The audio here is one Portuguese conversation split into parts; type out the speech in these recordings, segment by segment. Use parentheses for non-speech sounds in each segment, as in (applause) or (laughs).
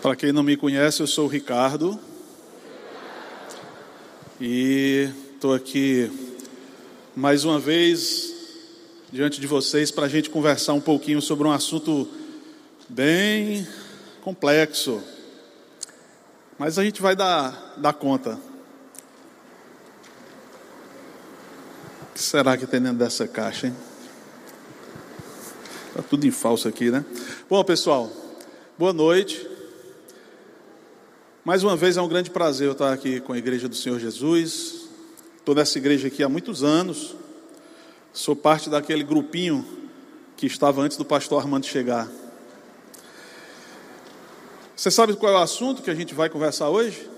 Para quem não me conhece, eu sou o Ricardo. E estou aqui mais uma vez diante de vocês para a gente conversar um pouquinho sobre um assunto bem complexo. Mas a gente vai dar, dar conta. O que será que tem dentro dessa caixa, hein? Está tudo em falso aqui, né? Bom, pessoal, boa noite. Mais uma vez é um grande prazer eu estar aqui com a Igreja do Senhor Jesus. Estou nessa igreja aqui há muitos anos. Sou parte daquele grupinho que estava antes do pastor Armando chegar. Você sabe qual é o assunto que a gente vai conversar hoje?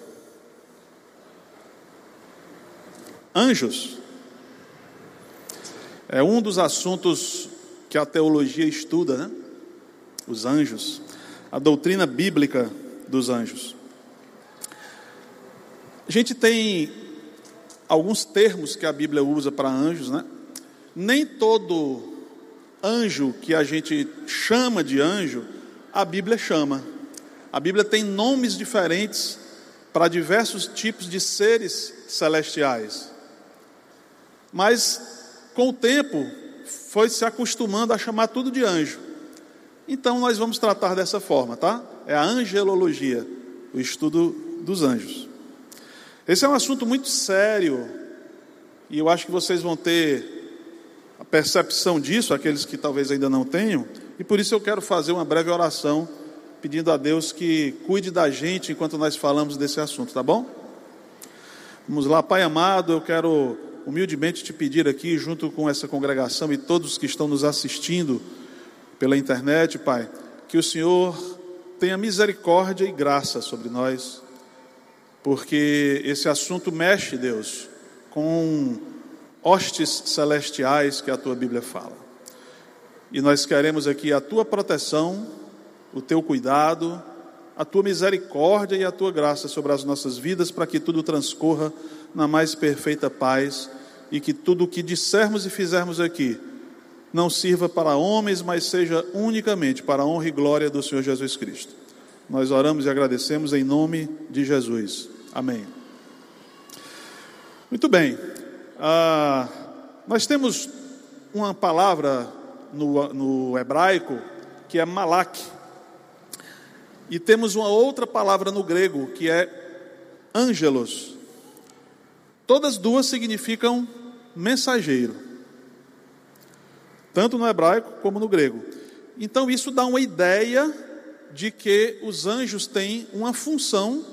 Anjos. É um dos assuntos que a teologia estuda, né? Os anjos. A doutrina bíblica dos anjos. A gente tem alguns termos que a Bíblia usa para anjos, né? Nem todo anjo que a gente chama de anjo, a Bíblia chama. A Bíblia tem nomes diferentes para diversos tipos de seres celestiais. Mas com o tempo foi se acostumando a chamar tudo de anjo. Então nós vamos tratar dessa forma, tá? É a angelologia, o estudo dos anjos. Esse é um assunto muito sério, e eu acho que vocês vão ter a percepção disso, aqueles que talvez ainda não tenham, e por isso eu quero fazer uma breve oração, pedindo a Deus que cuide da gente enquanto nós falamos desse assunto, tá bom? Vamos lá, Pai amado, eu quero humildemente te pedir aqui, junto com essa congregação e todos que estão nos assistindo pela internet, Pai, que o Senhor tenha misericórdia e graça sobre nós porque esse assunto mexe, Deus, com hostes celestiais que a tua Bíblia fala. E nós queremos aqui a tua proteção, o teu cuidado, a tua misericórdia e a tua graça sobre as nossas vidas, para que tudo transcorra na mais perfeita paz e que tudo o que dissermos e fizermos aqui não sirva para homens, mas seja unicamente para a honra e glória do Senhor Jesus Cristo. Nós oramos e agradecemos em nome de Jesus. Amém. Muito bem. Ah, nós temos uma palavra no, no hebraico que é malak. E temos uma outra palavra no grego que é angelos. Todas duas significam mensageiro, tanto no hebraico como no grego. Então isso dá uma ideia de que os anjos têm uma função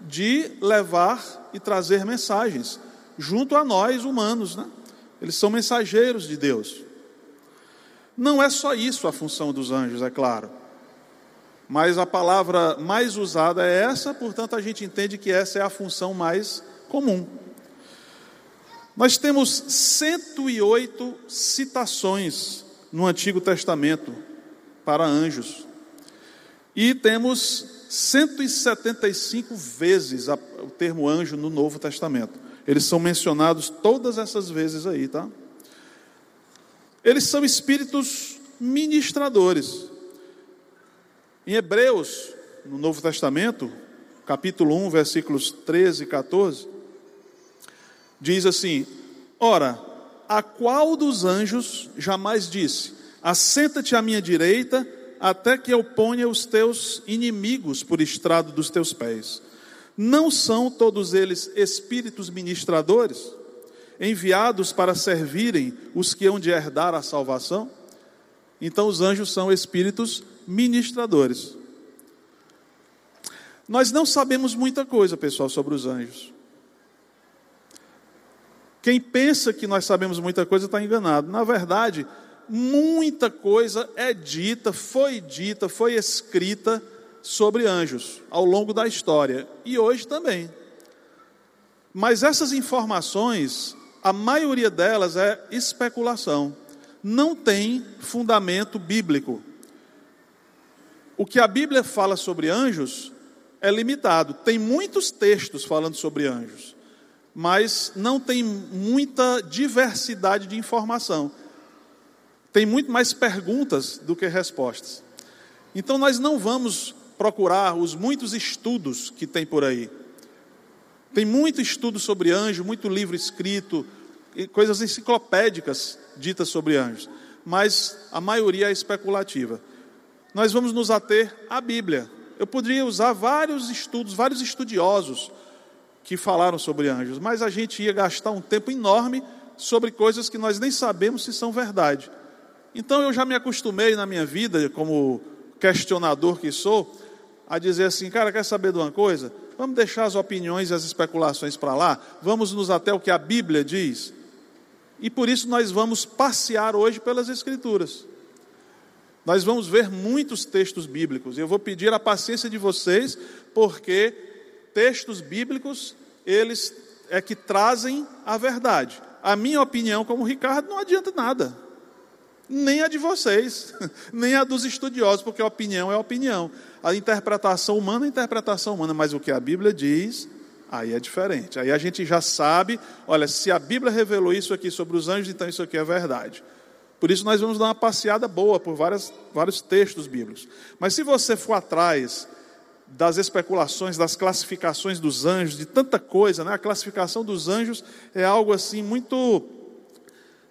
de levar e trazer mensagens junto a nós humanos, né? Eles são mensageiros de Deus. Não é só isso a função dos anjos, é claro. Mas a palavra mais usada é essa, portanto a gente entende que essa é a função mais comum. Nós temos 108 citações no Antigo Testamento para anjos. E temos 175 vezes o termo anjo no Novo Testamento. Eles são mencionados todas essas vezes aí, tá? Eles são espíritos ministradores. Em Hebreus, no Novo Testamento, capítulo 1, versículos 13 e 14, diz assim: Ora, a qual dos anjos jamais disse: Assenta-te à minha direita até que eu ponha os teus inimigos por estrado dos teus pés. Não são todos eles espíritos ministradores, enviados para servirem os que hão de herdar a salvação? Então, os anjos são espíritos ministradores. Nós não sabemos muita coisa, pessoal, sobre os anjos. Quem pensa que nós sabemos muita coisa está enganado. Na verdade, muita coisa é dita, foi dita, foi escrita sobre anjos ao longo da história e hoje também. Mas essas informações, a maioria delas é especulação, não tem fundamento bíblico. O que a Bíblia fala sobre anjos é limitado. Tem muitos textos falando sobre anjos, mas não tem muita diversidade de informação tem muito mais perguntas do que respostas. Então nós não vamos procurar os muitos estudos que tem por aí. Tem muito estudo sobre anjo, muito livro escrito, coisas enciclopédicas ditas sobre anjos, mas a maioria é especulativa. Nós vamos nos ater à Bíblia. Eu poderia usar vários estudos, vários estudiosos que falaram sobre anjos, mas a gente ia gastar um tempo enorme sobre coisas que nós nem sabemos se são verdade. Então eu já me acostumei na minha vida, como questionador que sou, a dizer assim, cara, quer saber de uma coisa? Vamos deixar as opiniões e as especulações para lá, vamos nos até o que a Bíblia diz. E por isso nós vamos passear hoje pelas Escrituras. Nós vamos ver muitos textos bíblicos. Eu vou pedir a paciência de vocês, porque textos bíblicos, eles é que trazem a verdade. A minha opinião, como Ricardo, não adianta nada. Nem a de vocês, (laughs) nem a dos estudiosos, porque a opinião é opinião. A interpretação humana é a interpretação humana, mas o que a Bíblia diz, aí é diferente. Aí a gente já sabe, olha, se a Bíblia revelou isso aqui sobre os anjos, então isso aqui é verdade. Por isso nós vamos dar uma passeada boa por várias, vários textos bíblicos. Mas se você for atrás das especulações, das classificações dos anjos, de tanta coisa, né? A classificação dos anjos é algo assim muito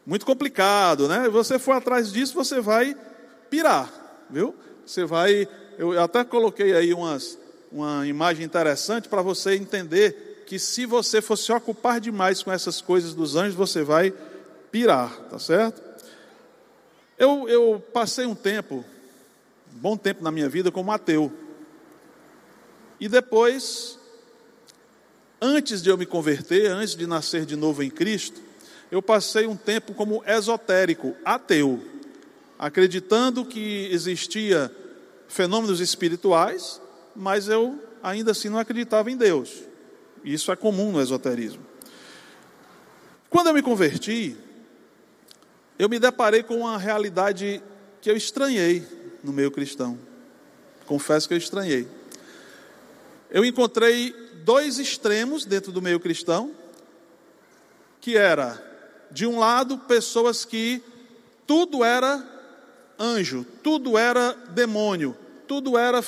muito complicado, né? Você for atrás disso, você vai pirar, viu? Você vai, eu até coloquei aí umas, uma imagem interessante para você entender que se você for se ocupar demais com essas coisas dos anjos, você vai pirar, tá certo? Eu, eu passei um tempo, um bom tempo na minha vida como ateu. E depois, antes de eu me converter, antes de nascer de novo em Cristo, eu passei um tempo como esotérico, ateu, acreditando que existia fenômenos espirituais, mas eu ainda assim não acreditava em Deus. Isso é comum no esoterismo. Quando eu me converti, eu me deparei com uma realidade que eu estranhei no meio cristão. Confesso que eu estranhei. Eu encontrei dois extremos dentro do meio cristão, que era, de um lado, pessoas que tudo era anjo, tudo era demônio, tudo era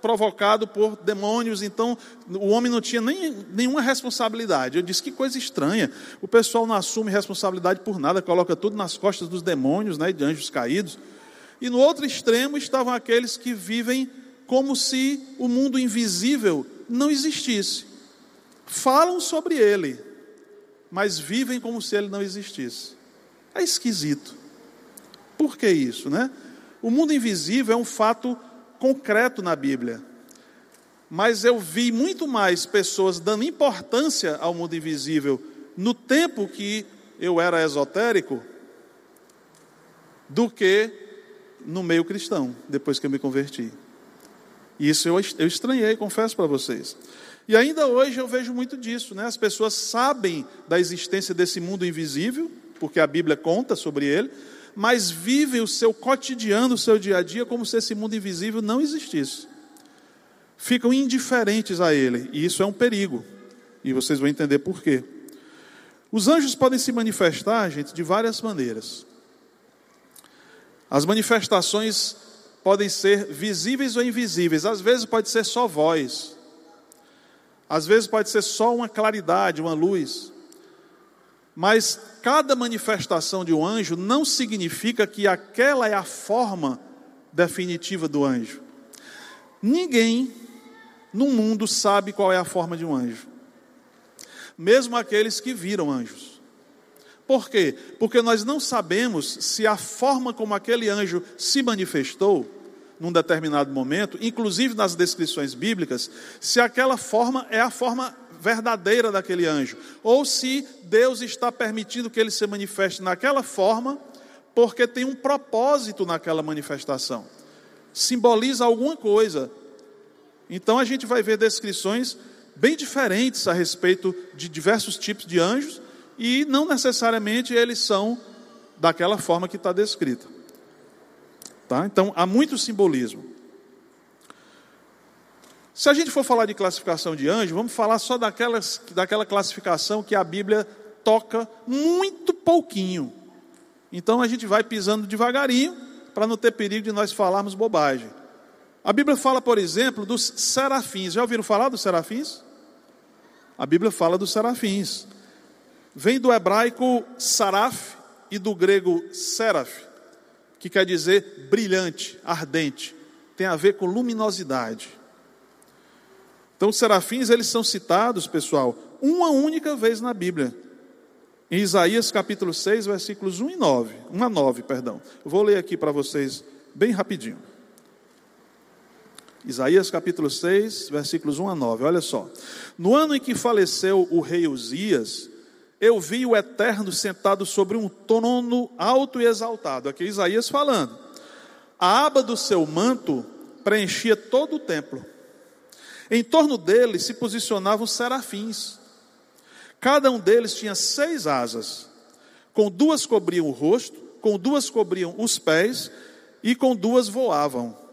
provocado por demônios, então o homem não tinha nem, nenhuma responsabilidade. Eu disse que coisa estranha. O pessoal não assume responsabilidade por nada, coloca tudo nas costas dos demônios, né, de anjos caídos. E no outro extremo estavam aqueles que vivem como se o mundo invisível não existisse. Falam sobre ele, mas vivem como se ele não existisse. É esquisito. Por que isso, né? O mundo invisível é um fato concreto na Bíblia. Mas eu vi muito mais pessoas dando importância ao mundo invisível no tempo que eu era esotérico do que no meio cristão, depois que eu me converti. Isso eu, eu estranhei, confesso para vocês. E ainda hoje eu vejo muito disso, né? As pessoas sabem da existência desse mundo invisível, porque a Bíblia conta sobre ele, mas vivem o seu cotidiano, o seu dia a dia, como se esse mundo invisível não existisse. Ficam indiferentes a ele, e isso é um perigo, e vocês vão entender por quê. Os anjos podem se manifestar, gente, de várias maneiras. As manifestações podem ser visíveis ou invisíveis, às vezes pode ser só voz, às vezes pode ser só uma claridade, uma luz. Mas cada manifestação de um anjo não significa que aquela é a forma definitiva do anjo. Ninguém no mundo sabe qual é a forma de um anjo, mesmo aqueles que viram anjos. Por quê? Porque nós não sabemos se a forma como aquele anjo se manifestou num determinado momento, inclusive nas descrições bíblicas, se aquela forma é a forma verdadeira daquele anjo, ou se Deus está permitindo que ele se manifeste naquela forma, porque tem um propósito naquela manifestação, simboliza alguma coisa. Então a gente vai ver descrições bem diferentes a respeito de diversos tipos de anjos, e não necessariamente eles são daquela forma que está descrita. Tá? Então há muito simbolismo. Se a gente for falar de classificação de anjo, vamos falar só daquelas, daquela classificação que a Bíblia toca muito pouquinho. Então a gente vai pisando devagarinho para não ter perigo de nós falarmos bobagem. A Bíblia fala, por exemplo, dos serafins. Já ouviram falar dos serafins? A Bíblia fala dos serafins. Vem do hebraico saraf e do grego seraf, que quer dizer brilhante, ardente. Tem a ver com luminosidade. Então, os serafins, eles são citados, pessoal, uma única vez na Bíblia. Em Isaías capítulo 6, versículos 1 e 9. 1 a 9, perdão. Eu vou ler aqui para vocês bem rapidinho. Isaías capítulo 6, versículos 1 a 9. Olha só. No ano em que faleceu o rei Uzias, eu vi o Eterno sentado sobre um trono alto e exaltado. Aqui Isaías falando. A aba do seu manto preenchia todo o templo. Em torno dele se posicionavam serafins. Cada um deles tinha seis asas. Com duas cobriam o rosto, com duas cobriam os pés e com duas voavam.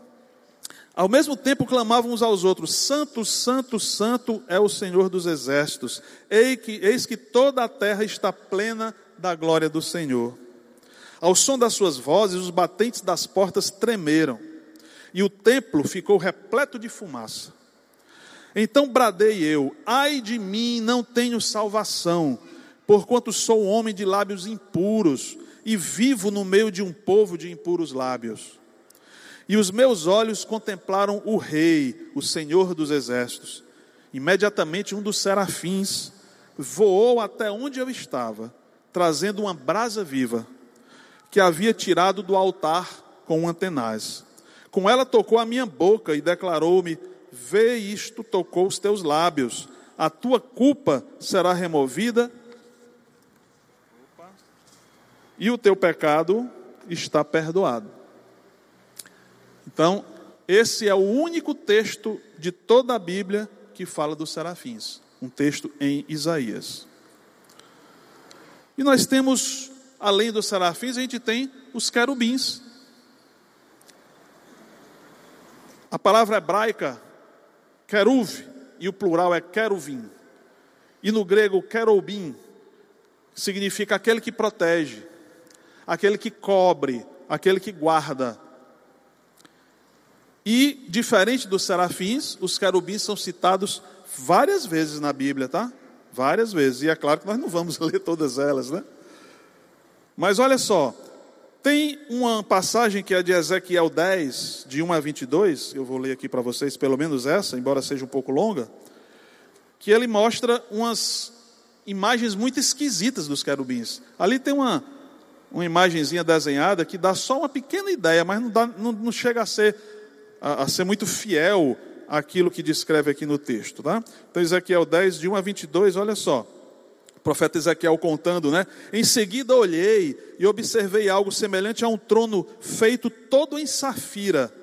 Ao mesmo tempo clamavam uns aos outros: Santo, Santo, Santo é o Senhor dos exércitos. Eis que, eis que toda a terra está plena da glória do Senhor. Ao som das suas vozes, os batentes das portas tremeram, e o templo ficou repleto de fumaça. Então bradei eu: Ai de mim, não tenho salvação, porquanto sou homem de lábios impuros, e vivo no meio de um povo de impuros lábios. E os meus olhos contemplaram o Rei, o Senhor dos Exércitos. Imediatamente um dos serafins voou até onde eu estava, trazendo uma brasa viva, que havia tirado do altar com um antenaz. Com ela tocou a minha boca e declarou-me: Vê isto, tocou os teus lábios, a tua culpa será removida e o teu pecado está perdoado. Então, esse é o único texto de toda a Bíblia que fala dos serafins, um texto em Isaías. E nós temos, além dos serafins, a gente tem os querubins. A palavra hebraica queruv, e o plural é queruvim. E no grego querubim significa aquele que protege, aquele que cobre, aquele que guarda. E, diferente dos serafins, os querubins são citados várias vezes na Bíblia, tá? Várias vezes. E é claro que nós não vamos (laughs) ler todas elas, né? Mas olha só, tem uma passagem que é de Ezequiel 10, de 1 a 22, eu vou ler aqui para vocês, pelo menos essa, embora seja um pouco longa, que ele mostra umas imagens muito esquisitas dos querubins. Ali tem uma, uma imagenzinha desenhada que dá só uma pequena ideia, mas não, dá, não, não chega a ser a, a ser muito fiel àquilo que descreve aqui no texto. Tá? Então, Ezequiel 10, de 1 a 22, olha só. O profeta Ezequiel contando, né? Em seguida olhei e observei algo semelhante a um trono feito todo em safira,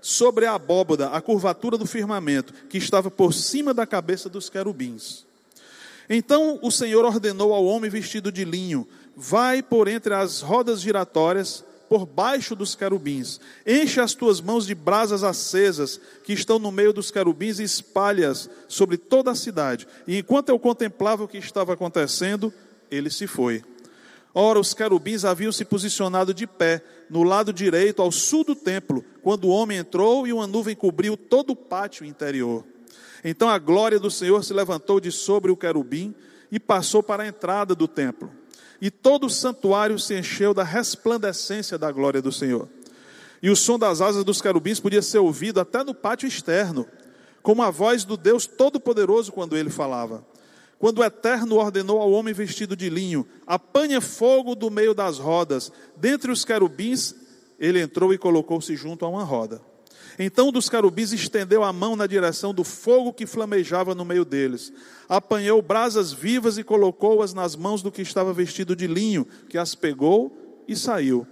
sobre a abóboda, a curvatura do firmamento, que estava por cima da cabeça dos querubins. Então o Senhor ordenou ao homem vestido de linho: Vai por entre as rodas giratórias por baixo dos querubins. Enche as tuas mãos de brasas acesas que estão no meio dos querubins e espalhas sobre toda a cidade. E enquanto eu contemplava o que estava acontecendo, ele se foi. Ora, os querubins haviam se posicionado de pé, no lado direito, ao sul do templo, quando o homem entrou e uma nuvem cobriu todo o pátio interior. Então a glória do Senhor se levantou de sobre o querubim e passou para a entrada do templo e todo o santuário se encheu da resplandecência da glória do Senhor. E o som das asas dos querubins podia ser ouvido até no pátio externo, como a voz do Deus Todo-Poderoso quando ele falava. Quando o Eterno ordenou ao homem vestido de linho: apanha fogo do meio das rodas, dentre os querubins, ele entrou e colocou-se junto a uma roda. Então um dos querubins estendeu a mão na direção do fogo que flamejava no meio deles. Apanhou brasas vivas e colocou-as nas mãos do que estava vestido de linho, que as pegou e saiu.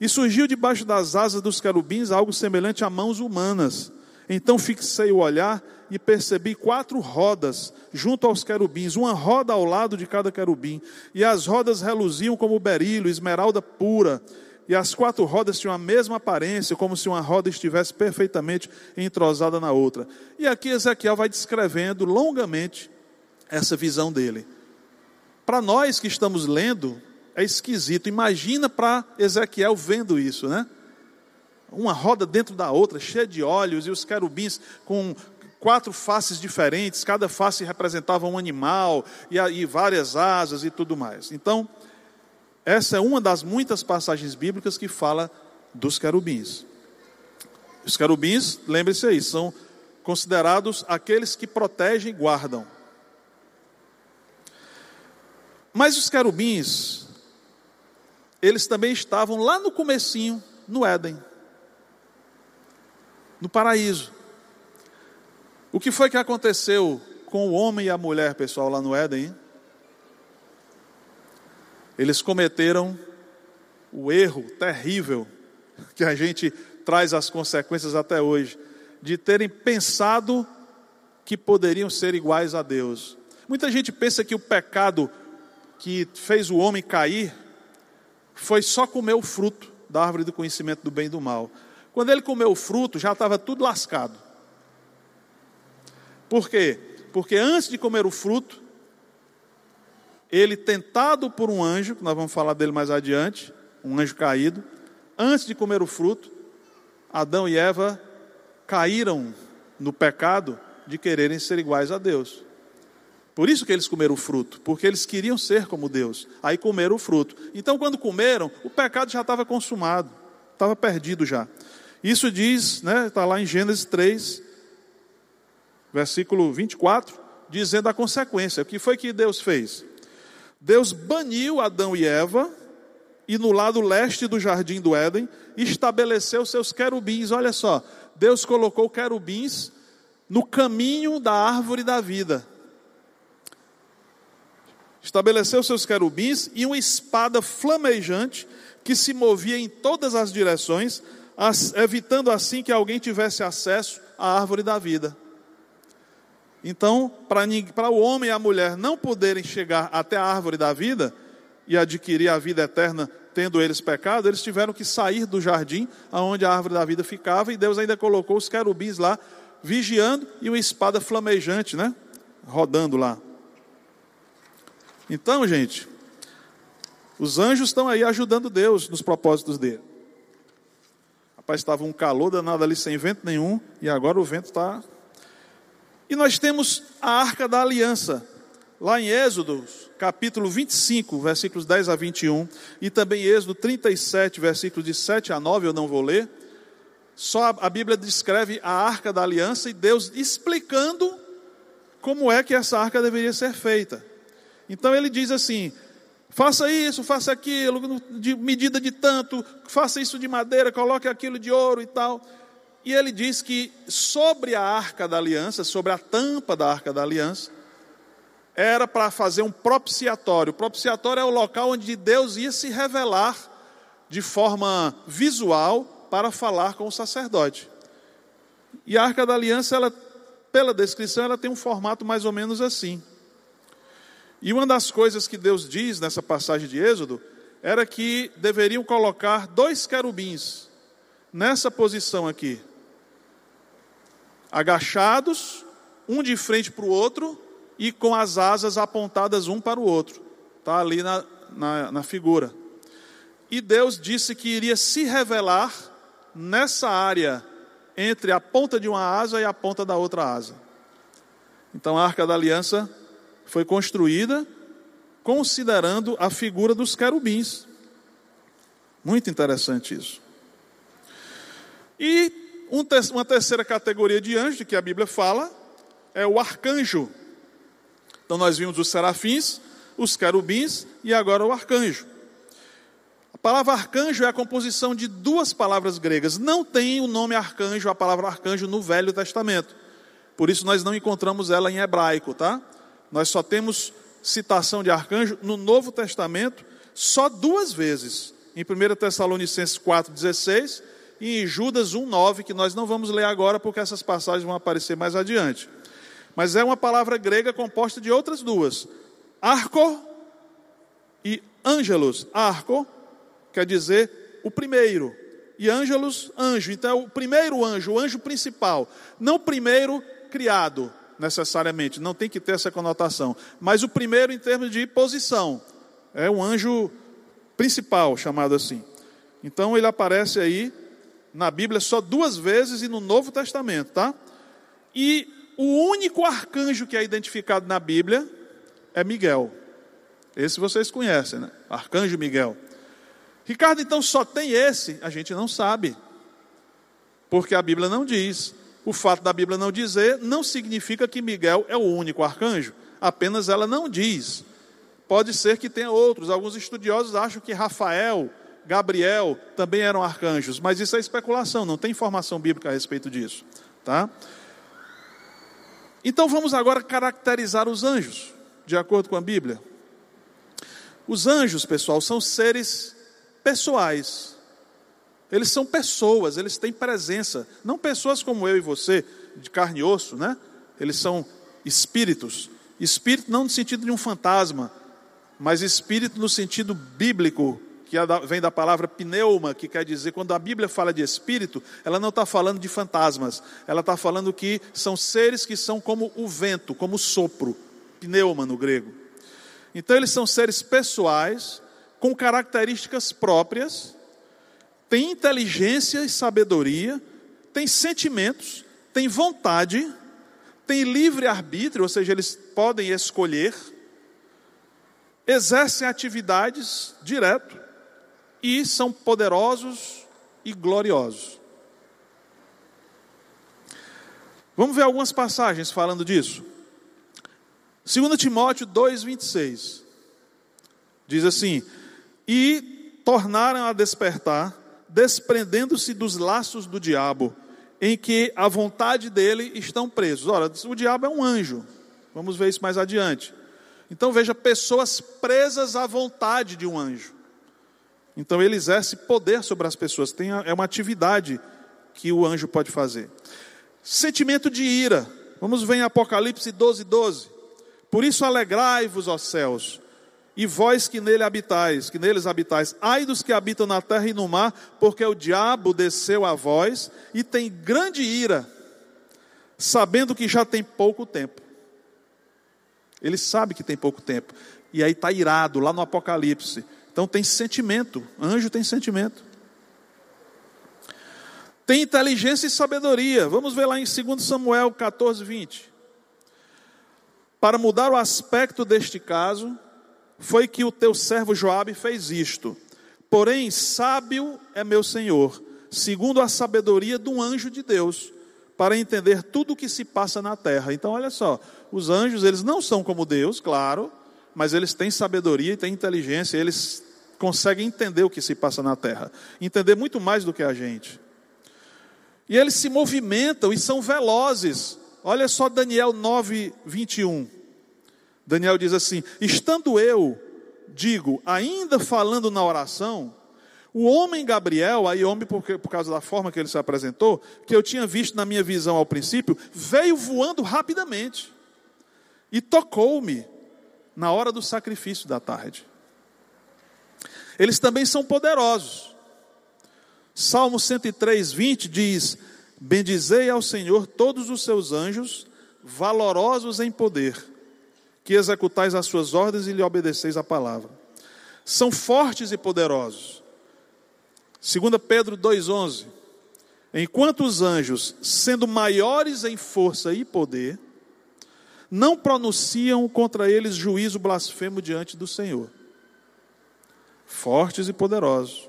E surgiu debaixo das asas dos querubins algo semelhante a mãos humanas. Então fixei o olhar e percebi quatro rodas junto aos querubins, uma roda ao lado de cada querubim, e as rodas reluziam como berílio, esmeralda pura e as quatro rodas tinham a mesma aparência, como se uma roda estivesse perfeitamente entrosada na outra. E aqui Ezequiel vai descrevendo longamente essa visão dele. Para nós que estamos lendo, é esquisito. Imagina para Ezequiel vendo isso, né? uma roda dentro da outra, cheia de olhos, e os querubins com quatro faces diferentes, cada face representava um animal, e, e várias asas e tudo mais. Então, essa é uma das muitas passagens bíblicas que fala dos querubins. Os querubins, lembre-se aí, são considerados aqueles que protegem e guardam. Mas os querubins, eles também estavam lá no comecinho, no Éden, no paraíso. O que foi que aconteceu com o homem e a mulher, pessoal, lá no Éden? Hein? Eles cometeram o erro terrível que a gente traz as consequências até hoje, de terem pensado que poderiam ser iguais a Deus. Muita gente pensa que o pecado que fez o homem cair foi só comer o fruto da árvore do conhecimento do bem e do mal. Quando ele comeu o fruto, já estava tudo lascado. Por quê? Porque antes de comer o fruto, ele tentado por um anjo, que nós vamos falar dele mais adiante, um anjo caído, antes de comer o fruto, Adão e Eva caíram no pecado de quererem ser iguais a Deus. Por isso que eles comeram o fruto, porque eles queriam ser como Deus. Aí comeram o fruto. Então, quando comeram, o pecado já estava consumado, estava perdido já. Isso diz, né, está lá em Gênesis 3, versículo 24, dizendo a consequência. O que foi que Deus fez? Deus baniu Adão e Eva e no lado leste do jardim do Éden estabeleceu seus querubins. Olha só, Deus colocou querubins no caminho da árvore da vida estabeleceu seus querubins e uma espada flamejante que se movia em todas as direções, evitando assim que alguém tivesse acesso à árvore da vida. Então, para o homem e a mulher não poderem chegar até a árvore da vida e adquirir a vida eterna, tendo eles pecado, eles tiveram que sair do jardim aonde a árvore da vida ficava, e Deus ainda colocou os querubins lá, vigiando, e uma espada flamejante, né? Rodando lá. Então, gente, os anjos estão aí ajudando Deus nos propósitos dele. Rapaz, estava um calor danado ali sem vento nenhum, e agora o vento está. E nós temos a arca da aliança, lá em Êxodo, capítulo 25, versículos 10 a 21, e também Êxodo 37, versículos de 7 a 9, eu não vou ler. Só a Bíblia descreve a arca da aliança e Deus explicando como é que essa arca deveria ser feita. Então ele diz assim: faça isso, faça aquilo, de medida de tanto, faça isso de madeira, coloque aquilo de ouro e tal. E ele diz que sobre a arca da aliança, sobre a tampa da arca da aliança, era para fazer um propiciatório. O propiciatório é o local onde Deus ia se revelar de forma visual para falar com o sacerdote. E a arca da aliança, ela, pela descrição, ela tem um formato mais ou menos assim. E uma das coisas que Deus diz nessa passagem de Êxodo era que deveriam colocar dois querubins nessa posição aqui, agachados, um de frente para o outro e com as asas apontadas um para o outro, está ali na, na, na figura. E Deus disse que iria se revelar nessa área entre a ponta de uma asa e a ponta da outra asa. Então a arca da aliança foi construída considerando a figura dos querubins. Muito interessante isso. E uma terceira categoria de anjo que a Bíblia fala é o arcanjo. Então nós vimos os serafins, os querubins e agora o arcanjo. A palavra arcanjo é a composição de duas palavras gregas. Não tem o nome arcanjo, a palavra arcanjo no Velho Testamento. Por isso nós não encontramos ela em hebraico, tá? Nós só temos citação de arcanjo no Novo Testamento só duas vezes. Em 1 Tessalonicenses 4,16 e em Judas 1,9, que nós não vamos ler agora porque essas passagens vão aparecer mais adiante. Mas é uma palavra grega composta de outras duas: arco e ângelos. Arco quer dizer o primeiro, e ângelos, anjo. Então, é o primeiro anjo, o anjo principal, não o primeiro criado, necessariamente, não tem que ter essa conotação. Mas o primeiro, em termos de posição, é um anjo principal, chamado assim. Então ele aparece aí na Bíblia só duas vezes e no Novo Testamento, tá? E o único arcanjo que é identificado na Bíblia é Miguel. Esse vocês conhecem, né? Arcanjo Miguel. Ricardo, então só tem esse? A gente não sabe. Porque a Bíblia não diz. O fato da Bíblia não dizer não significa que Miguel é o único arcanjo. Apenas ela não diz. Pode ser que tenha outros. Alguns estudiosos acham que Rafael, Gabriel também eram arcanjos, mas isso é especulação, não tem informação bíblica a respeito disso, tá? Então vamos agora caracterizar os anjos, de acordo com a Bíblia. Os anjos, pessoal, são seres pessoais. Eles são pessoas, eles têm presença, não pessoas como eu e você, de carne e osso, né? Eles são espíritos. Espírito não no sentido de um fantasma, mas espírito no sentido bíblico, que é vem da palavra pneuma, que quer dizer, quando a Bíblia fala de espírito, ela não está falando de fantasmas, ela está falando que são seres que são como o vento, como o sopro, pneuma no grego. Então, eles são seres pessoais, com características próprias, têm inteligência e sabedoria, têm sentimentos, têm vontade, têm livre arbítrio, ou seja, eles podem escolher, exercem atividades direto e são poderosos e gloriosos. Vamos ver algumas passagens falando disso. 2 Timóteo 2,26 diz assim: E tornaram a despertar, desprendendo-se dos laços do diabo, em que a vontade dele estão presos. Ora, o diabo é um anjo, vamos ver isso mais adiante. Então veja, pessoas presas à vontade de um anjo. Então ele exerce poder sobre as pessoas, tem, é uma atividade que o anjo pode fazer. Sentimento de ira, vamos ver em Apocalipse 12, 12. Por isso alegrai-vos, ó céus, e vós que nele habitais, que neles habitais, ai dos que habitam na terra e no mar, porque o diabo desceu a vós e tem grande ira, sabendo que já tem pouco tempo. Ele sabe que tem pouco tempo, e aí está irado, lá no Apocalipse. Então tem sentimento, anjo tem sentimento. Tem inteligência e sabedoria. Vamos ver lá em 2 Samuel 14, 20. Para mudar o aspecto deste caso, foi que o teu servo Joabe fez isto. Porém, sábio é meu Senhor, segundo a sabedoria de um anjo de Deus, para entender tudo o que se passa na terra. Então, olha só, os anjos, eles não são como Deus, claro, mas eles têm sabedoria e têm inteligência, eles conseguem entender o que se passa na terra, entender muito mais do que a gente. E eles se movimentam e são velozes. Olha só Daniel 9, 21. Daniel diz assim: Estando eu, digo, ainda falando na oração, o homem Gabriel, aí homem porque, por causa da forma que ele se apresentou, que eu tinha visto na minha visão ao princípio, veio voando rapidamente e tocou-me na hora do sacrifício da tarde. Eles também são poderosos. Salmo 103, 20 diz: Bendizei ao Senhor todos os seus anjos, valorosos em poder, que executais as suas ordens e lhe obedeceis a palavra. São fortes e poderosos. 2 Pedro 2,11: Enquanto os anjos, sendo maiores em força e poder, não pronunciam contra eles juízo blasfemo diante do Senhor fortes e poderosos.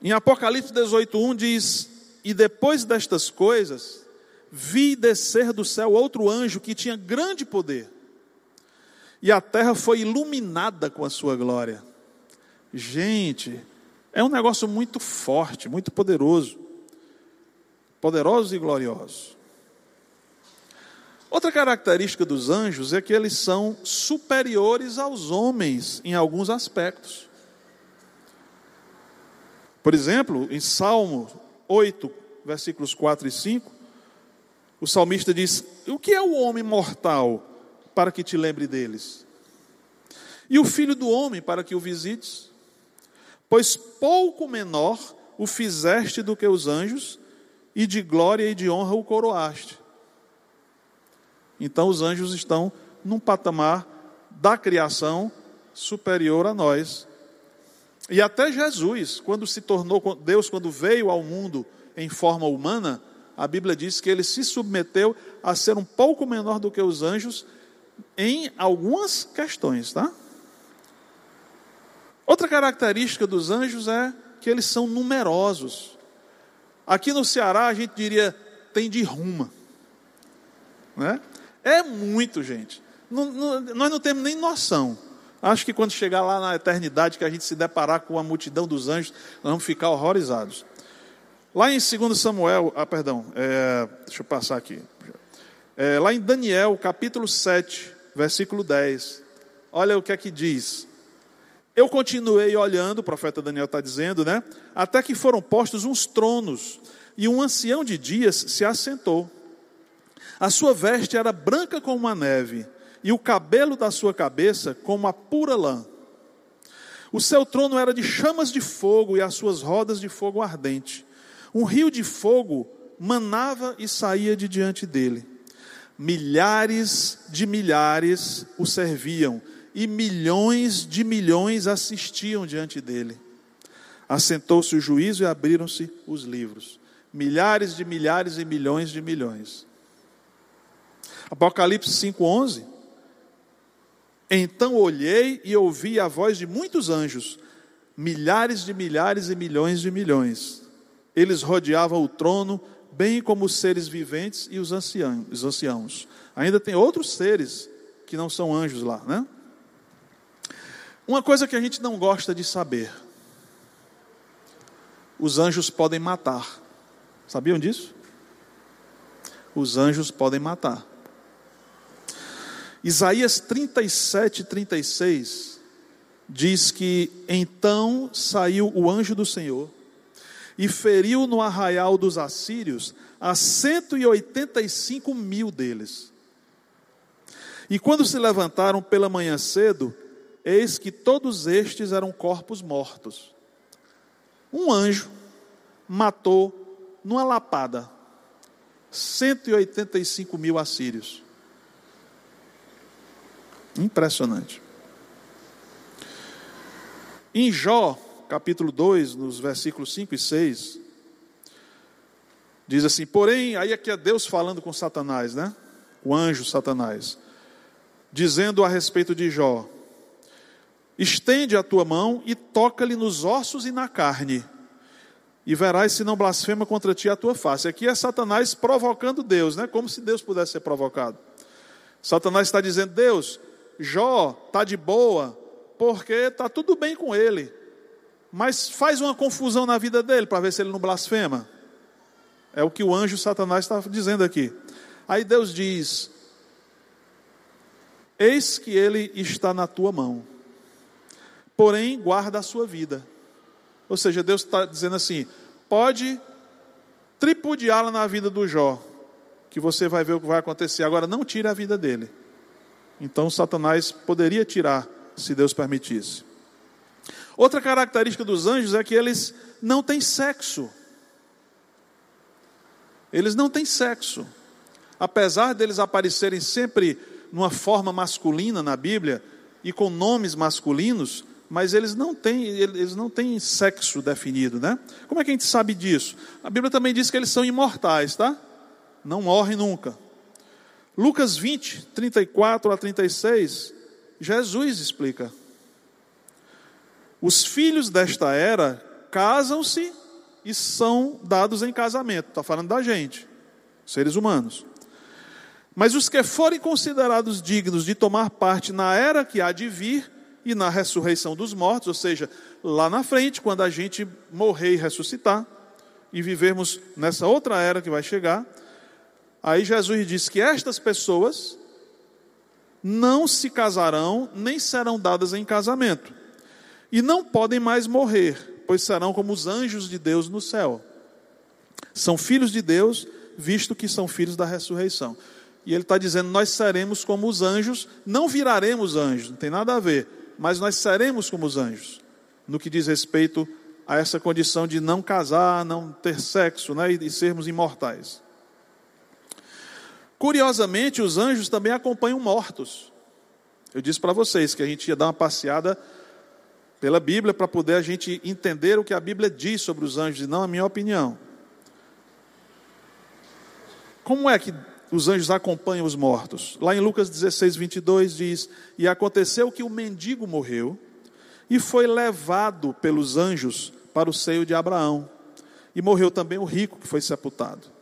Em Apocalipse 18:1 diz: "E depois destas coisas, vi descer do céu outro anjo que tinha grande poder, e a terra foi iluminada com a sua glória." Gente, é um negócio muito forte, muito poderoso. Poderosos e gloriosos. Outra característica dos anjos é que eles são superiores aos homens em alguns aspectos. Por exemplo, em Salmo 8, versículos 4 e 5, o salmista diz: O que é o homem mortal para que te lembre deles? E o filho do homem para que o visites? Pois pouco menor o fizeste do que os anjos, e de glória e de honra o coroaste. Então os anjos estão num patamar da criação superior a nós. E até Jesus, quando se tornou Deus, quando veio ao mundo em forma humana, a Bíblia diz que ele se submeteu a ser um pouco menor do que os anjos em algumas questões, tá? Outra característica dos anjos é que eles são numerosos. Aqui no Ceará a gente diria tem de ruma, né? É muito, gente. Não, não, nós não temos nem noção. Acho que quando chegar lá na eternidade, que a gente se deparar com a multidão dos anjos, nós vamos ficar horrorizados. Lá em 2 Samuel, ah, perdão, é, deixa eu passar aqui. É, lá em Daniel, capítulo 7, versículo 10. Olha o que é que diz. Eu continuei olhando, o profeta Daniel está dizendo, né? Até que foram postos uns tronos, e um ancião de dias se assentou. A sua veste era branca como a neve, e o cabelo da sua cabeça como a pura lã. O seu trono era de chamas de fogo e as suas rodas de fogo ardente. Um rio de fogo manava e saía de diante dele. Milhares de milhares o serviam e milhões de milhões assistiam diante dele. Assentou-se o juízo e abriram-se os livros. Milhares de milhares e milhões de milhões. Apocalipse 5:11. Então olhei e ouvi a voz de muitos anjos, milhares de milhares e milhões de milhões. Eles rodeavam o trono, bem como os seres viventes e os anciãos. Os anciãos. Ainda tem outros seres que não são anjos lá, né? Uma coisa que a gente não gosta de saber: os anjos podem matar. Sabiam disso? Os anjos podem matar. Isaías 37, 36 diz que então saiu o anjo do Senhor e feriu no arraial dos assírios a 185 mil deles. E quando se levantaram pela manhã cedo, Eis que todos estes eram corpos mortos. Um anjo matou numa lapada 185 mil assírios. Impressionante. Em Jó, capítulo 2, nos versículos 5 e 6, diz assim: Porém, aí aqui é Deus falando com Satanás, né? O anjo Satanás, dizendo a respeito de Jó: Estende a tua mão e toca-lhe nos ossos e na carne, e verás se não blasfema contra ti a tua face. Aqui é Satanás provocando Deus, né? Como se Deus pudesse ser provocado. Satanás está dizendo: Deus, Jó está de boa, porque está tudo bem com ele, mas faz uma confusão na vida dele para ver se ele não blasfema. É o que o anjo Satanás está dizendo aqui. Aí Deus diz: Eis que ele está na tua mão porém guarda a sua vida. Ou seja, Deus está dizendo assim: pode tripudiá-la na vida do Jó, que você vai ver o que vai acontecer. Agora, não tire a vida dele. Então, Satanás poderia tirar, se Deus permitisse. Outra característica dos anjos é que eles não têm sexo. Eles não têm sexo. Apesar deles aparecerem sempre numa forma masculina na Bíblia e com nomes masculinos, mas eles não têm, eles não têm sexo definido, né? Como é que a gente sabe disso? A Bíblia também diz que eles são imortais, tá? Não morrem nunca. Lucas 20, 34 a 36, Jesus explica. Os filhos desta era casam-se e são dados em casamento. Está falando da gente, seres humanos. Mas os que forem considerados dignos de tomar parte na era que há de vir, e na ressurreição dos mortos, ou seja, lá na frente, quando a gente morrer e ressuscitar, e vivermos nessa outra era que vai chegar, aí Jesus diz que estas pessoas não se casarão, nem serão dadas em casamento, e não podem mais morrer, pois serão como os anjos de Deus no céu. São filhos de Deus, visto que são filhos da ressurreição. E ele está dizendo: nós seremos como os anjos, não viraremos anjos, não tem nada a ver mas nós seremos como os anjos, no que diz respeito a essa condição de não casar, não ter sexo né, e sermos imortais. Curiosamente, os anjos também acompanham mortos. Eu disse para vocês que a gente ia dar uma passeada pela Bíblia para poder a gente entender o que a Bíblia diz sobre os anjos e não a minha opinião. Como é que os anjos acompanham os mortos? Lá em Lucas 16, 22 diz: E aconteceu que o mendigo morreu e foi levado pelos anjos para o seio de Abraão. E morreu também o rico que foi sepultado.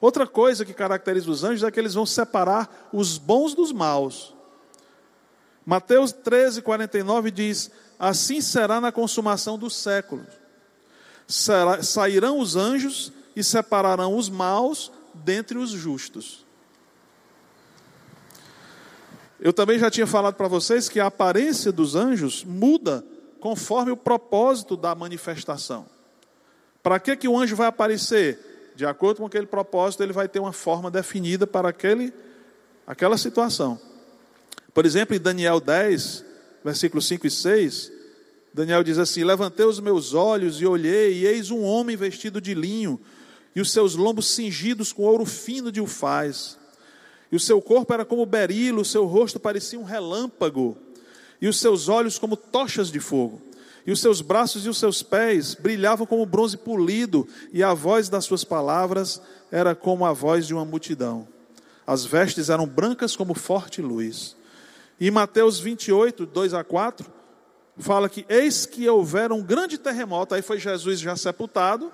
Outra coisa que caracteriza os anjos é que eles vão separar os bons dos maus. Mateus 13, 49 diz: Assim será na consumação dos séculos. Sairão os anjos e separarão os maus dentre os justos. Eu também já tinha falado para vocês que a aparência dos anjos muda conforme o propósito da manifestação. Para que, que o anjo vai aparecer? De acordo com aquele propósito, ele vai ter uma forma definida para aquele, aquela situação. Por exemplo, em Daniel 10, versículos 5 e 6, Daniel diz assim: Levantei os meus olhos e olhei, e eis um homem vestido de linho, e os seus lombos cingidos com ouro fino de ufaz. E o seu corpo era como berilo, o seu rosto parecia um relâmpago, e os seus olhos como tochas de fogo. E os seus braços e os seus pés brilhavam como bronze polido, e a voz das suas palavras era como a voz de uma multidão. As vestes eram brancas como forte luz. E Mateus 28, 2 a 4, fala que eis que houver um grande terremoto, aí foi Jesus já sepultado,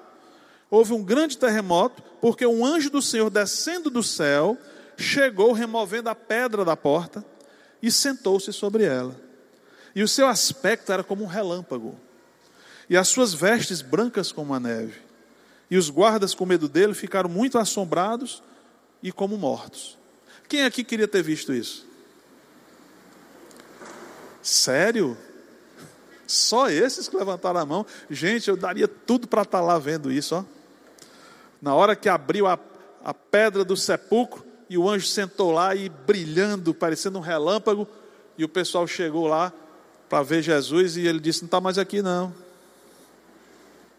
houve um grande terremoto, porque um anjo do Senhor descendo do céu, chegou removendo a pedra da porta e sentou-se sobre ela. E o seu aspecto era como um relâmpago, e as suas vestes brancas como a neve. E os guardas, com medo dele, ficaram muito assombrados e como mortos. Quem aqui queria ter visto isso? Sério? Só esses que levantaram a mão. Gente, eu daria tudo para estar tá lá vendo isso. Ó. Na hora que abriu a, a pedra do sepulcro e o anjo sentou lá e brilhando, parecendo um relâmpago, e o pessoal chegou lá para ver Jesus e ele disse: Não está mais aqui não.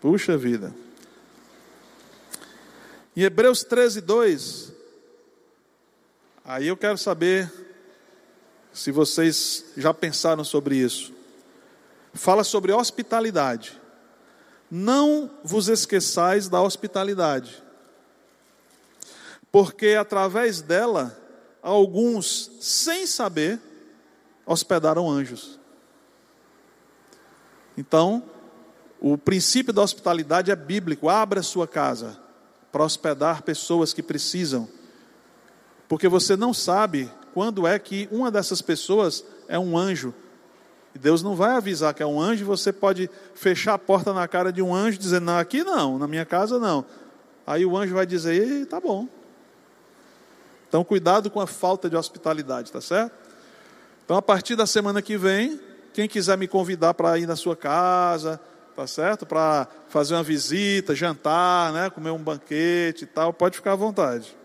Puxa vida. Em Hebreus 13, 2, aí eu quero saber se vocês já pensaram sobre isso. Fala sobre hospitalidade. Não vos esqueçais da hospitalidade, porque através dela, alguns, sem saber, hospedaram anjos. Então, o princípio da hospitalidade é bíblico. Abra sua casa para hospedar pessoas que precisam, porque você não sabe quando é que uma dessas pessoas é um anjo. E Deus não vai avisar que é um anjo, você pode fechar a porta na cara de um anjo dizer: Não, aqui não, na minha casa não. Aí o anjo vai dizer: Tá bom. Então, cuidado com a falta de hospitalidade, tá certo? Então, a partir da semana que vem, quem quiser me convidar para ir na sua casa, tá certo? Para fazer uma visita, jantar, né? comer um banquete e tal, pode ficar à vontade.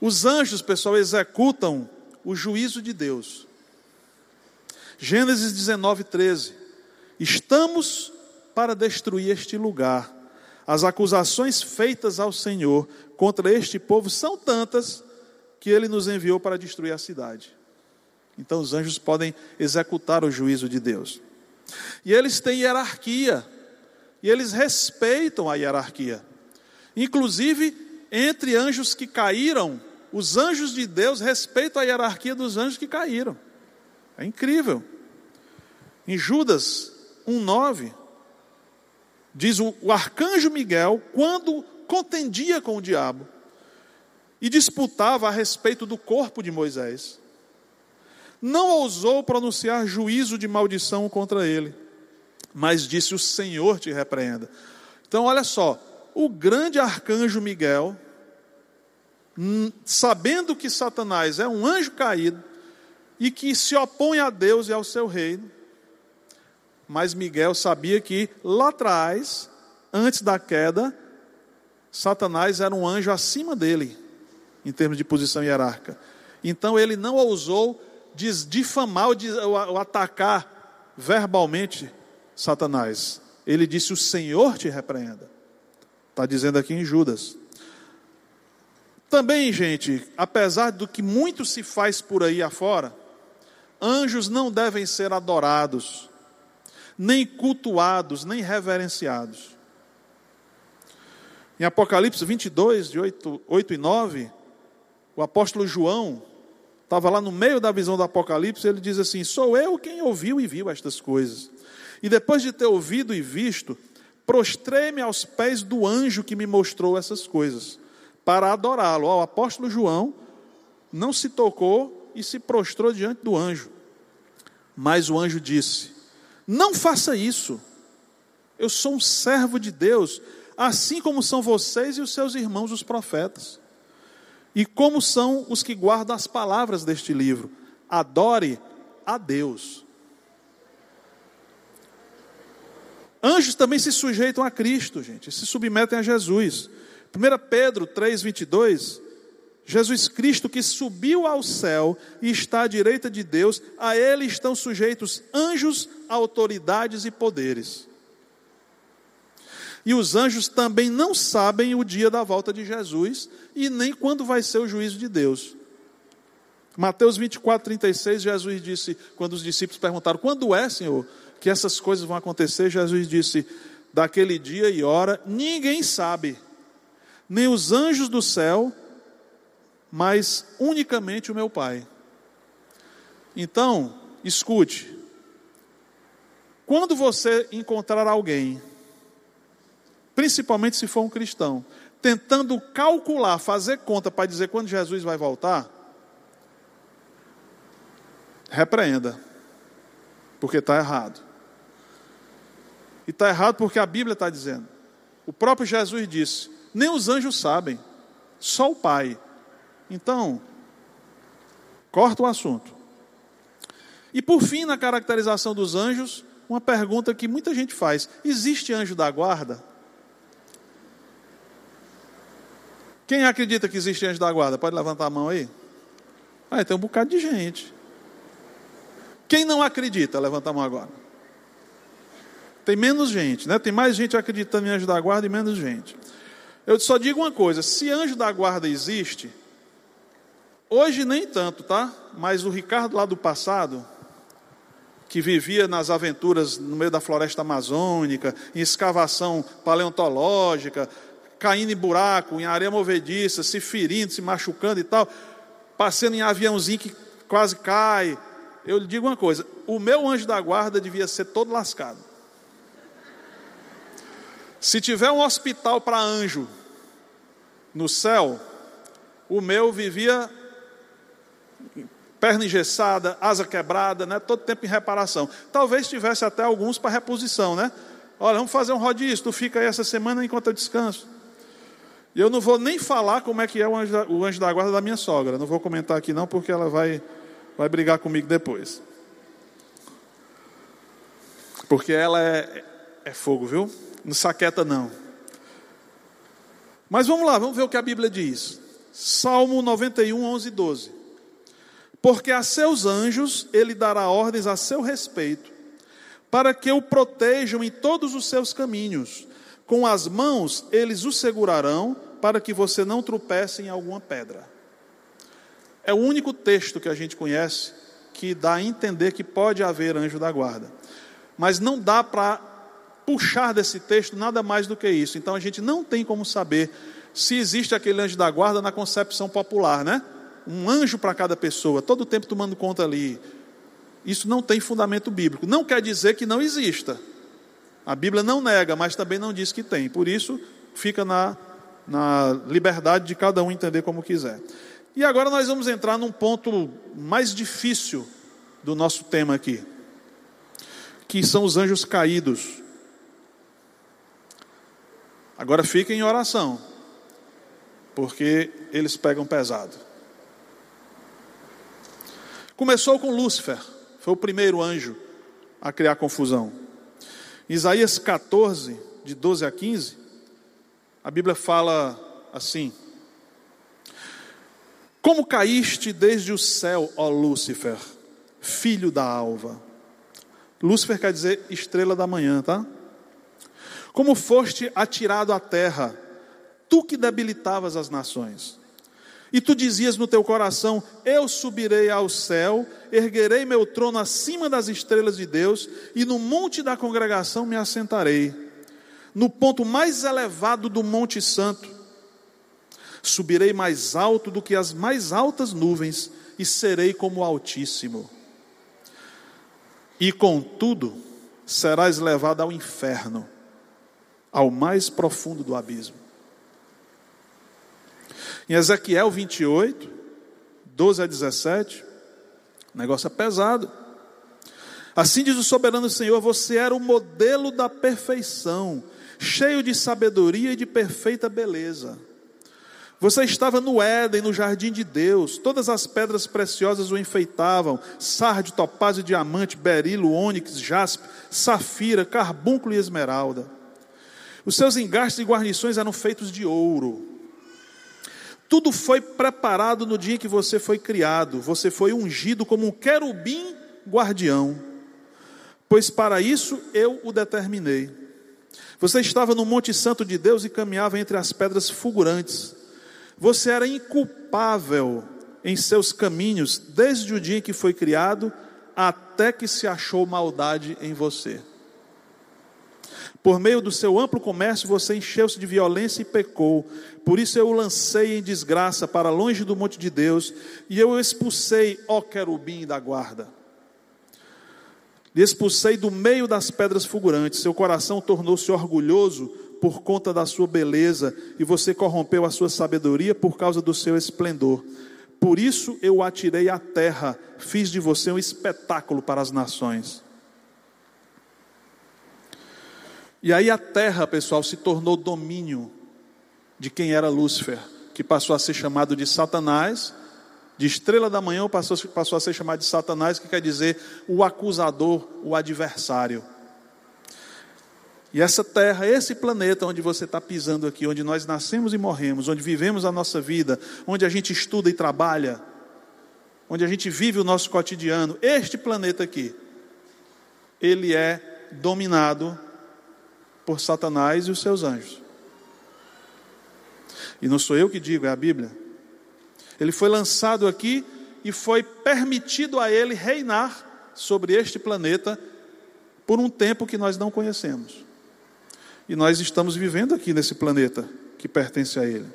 Os anjos, pessoal, executam o juízo de Deus. Gênesis 19, 13. Estamos para destruir este lugar. As acusações feitas ao Senhor contra este povo são tantas que ele nos enviou para destruir a cidade. Então os anjos podem executar o juízo de Deus. E eles têm hierarquia. E eles respeitam a hierarquia. Inclusive, entre anjos que caíram, os anjos de Deus respeitam a hierarquia dos anjos que caíram. É incrível. Em Judas 1,9, diz o, o arcanjo Miguel, quando contendia com o diabo e disputava a respeito do corpo de Moisés, não ousou pronunciar juízo de maldição contra ele, mas disse: O Senhor te repreenda. Então, olha só, o grande arcanjo Miguel Hum, sabendo que Satanás é um anjo caído e que se opõe a Deus e ao seu reino, mas Miguel sabia que lá atrás, antes da queda, Satanás era um anjo acima dele, em termos de posição hierárquica. Então ele não ousou difamar ou atacar verbalmente Satanás. Ele disse: O Senhor te repreenda. Está dizendo aqui em Judas. Também, gente, apesar do que muito se faz por aí afora, Anjos não devem ser adorados, nem cultuados, nem reverenciados. Em Apocalipse 22, de 8, 8 e 9, o apóstolo João estava lá no meio da visão do Apocalipse, ele diz assim: Sou eu quem ouviu e viu estas coisas. E depois de ter ouvido e visto, prostrei-me aos pés do anjo que me mostrou essas coisas, para adorá-lo. O apóstolo João não se tocou e se prostrou diante do anjo. Mas o anjo disse: Não faça isso. Eu sou um servo de Deus, assim como são vocês e os seus irmãos, os profetas. E como são os que guardam as palavras deste livro. Adore a Deus. Anjos também se sujeitam a Cristo, gente, se submetem a Jesus. 1 Pedro 3,22, Jesus Cristo que subiu ao céu e está à direita de Deus, a ele estão sujeitos anjos, autoridades e poderes. E os anjos também não sabem o dia da volta de Jesus e nem quando vai ser o juízo de Deus. Mateus 24, 36, Jesus disse, quando os discípulos perguntaram: Quando é, Senhor? que essas coisas vão acontecer, Jesus disse: daquele dia e hora, ninguém sabe, nem os anjos do céu, mas unicamente o meu Pai. Então, escute, quando você encontrar alguém, principalmente se for um cristão, tentando calcular, fazer conta para dizer quando Jesus vai voltar, repreenda, porque está errado. E está errado porque a Bíblia está dizendo. O próprio Jesus disse: nem os anjos sabem, só o Pai. Então, corta o assunto. E por fim, na caracterização dos anjos, uma pergunta que muita gente faz: existe anjo da guarda? Quem acredita que existe anjo da guarda? Pode levantar a mão aí? Ah, tem um bocado de gente. Quem não acredita? Levanta a mão agora. Tem menos gente, né? Tem mais gente acreditando em anjo da guarda e menos gente. Eu só digo uma coisa: se anjo da guarda existe, hoje nem tanto, tá? Mas o Ricardo lá do passado, que vivia nas aventuras no meio da floresta amazônica, em escavação paleontológica, caindo em buraco, em areia movediça, se ferindo, se machucando e tal, passando em aviãozinho que quase cai. Eu lhe digo uma coisa: o meu anjo da guarda devia ser todo lascado. Se tiver um hospital para anjo no céu, o meu vivia perna engessada, asa quebrada, né? todo tempo em reparação. Talvez tivesse até alguns para reposição, né? Olha, vamos fazer um rodízio, tu fica aí essa semana enquanto eu descanso. Eu não vou nem falar como é que é o anjo, da, o anjo da guarda da minha sogra. Não vou comentar aqui não, porque ela vai, vai brigar comigo depois. Porque ela é, é fogo, viu? Não saqueta, não. Mas vamos lá, vamos ver o que a Bíblia diz. Salmo 91, 11 e 12. Porque a seus anjos ele dará ordens a seu respeito, para que o protejam em todos os seus caminhos. Com as mãos eles o segurarão, para que você não tropece em alguma pedra. É o único texto que a gente conhece que dá a entender que pode haver anjo da guarda. Mas não dá para puxar desse texto nada mais do que isso. Então a gente não tem como saber se existe aquele anjo da guarda na concepção popular, né? Um anjo para cada pessoa, todo o tempo tomando conta ali. Isso não tem fundamento bíblico. Não quer dizer que não exista. A Bíblia não nega, mas também não diz que tem. Por isso, fica na, na liberdade de cada um entender como quiser. E agora nós vamos entrar num ponto mais difícil do nosso tema aqui, que são os anjos caídos. Agora fiquem em oração, porque eles pegam pesado. Começou com Lúcifer, foi o primeiro anjo a criar confusão. Isaías 14, de 12 a 15, a Bíblia fala assim: Como caíste desde o céu, ó Lúcifer, filho da alva. Lúcifer quer dizer estrela da manhã, tá? Como foste atirado à terra, tu que debilitavas as nações. E tu dizias no teu coração: Eu subirei ao céu, erguerei meu trono acima das estrelas de Deus, e no monte da congregação me assentarei, no ponto mais elevado do Monte Santo. Subirei mais alto do que as mais altas nuvens, e serei como o Altíssimo. E contudo, serás levado ao inferno, ao mais profundo do abismo. Em Ezequiel 28, 12 a 17, o negócio é pesado. Assim diz o soberano Senhor: Você era o modelo da perfeição, cheio de sabedoria e de perfeita beleza. Você estava no Éden, no jardim de Deus, todas as pedras preciosas o enfeitavam: sardio, topázio, diamante, berilo, ônix, jaspe, safira, carbúnculo e esmeralda. Os seus engastes e guarnições eram feitos de ouro. Tudo foi preparado no dia que você foi criado. Você foi ungido como um querubim guardião. Pois para isso eu o determinei. Você estava no Monte Santo de Deus e caminhava entre as pedras fulgurantes. Você era inculpável em seus caminhos desde o dia em que foi criado até que se achou maldade em você. Por meio do seu amplo comércio, você encheu-se de violência e pecou. Por isso eu o lancei em desgraça para longe do monte de Deus, e eu o expulsei, ó querubim da guarda. Lhe expulsei do meio das pedras fulgurantes. Seu coração tornou-se orgulhoso por conta da sua beleza, e você corrompeu a sua sabedoria por causa do seu esplendor. Por isso eu o atirei à terra, fiz de você um espetáculo para as nações. E aí a terra, pessoal, se tornou domínio de quem era Lúcifer, que passou a ser chamado de Satanás, de estrela da manhã passou, passou a ser chamado de Satanás, que quer dizer o acusador, o adversário. E essa terra, esse planeta onde você está pisando aqui, onde nós nascemos e morremos, onde vivemos a nossa vida, onde a gente estuda e trabalha, onde a gente vive o nosso cotidiano, este planeta aqui, ele é dominado por Satanás e os seus anjos. E não sou eu que digo, é a Bíblia. Ele foi lançado aqui e foi permitido a ele reinar sobre este planeta por um tempo que nós não conhecemos. E nós estamos vivendo aqui nesse planeta que pertence a Ele.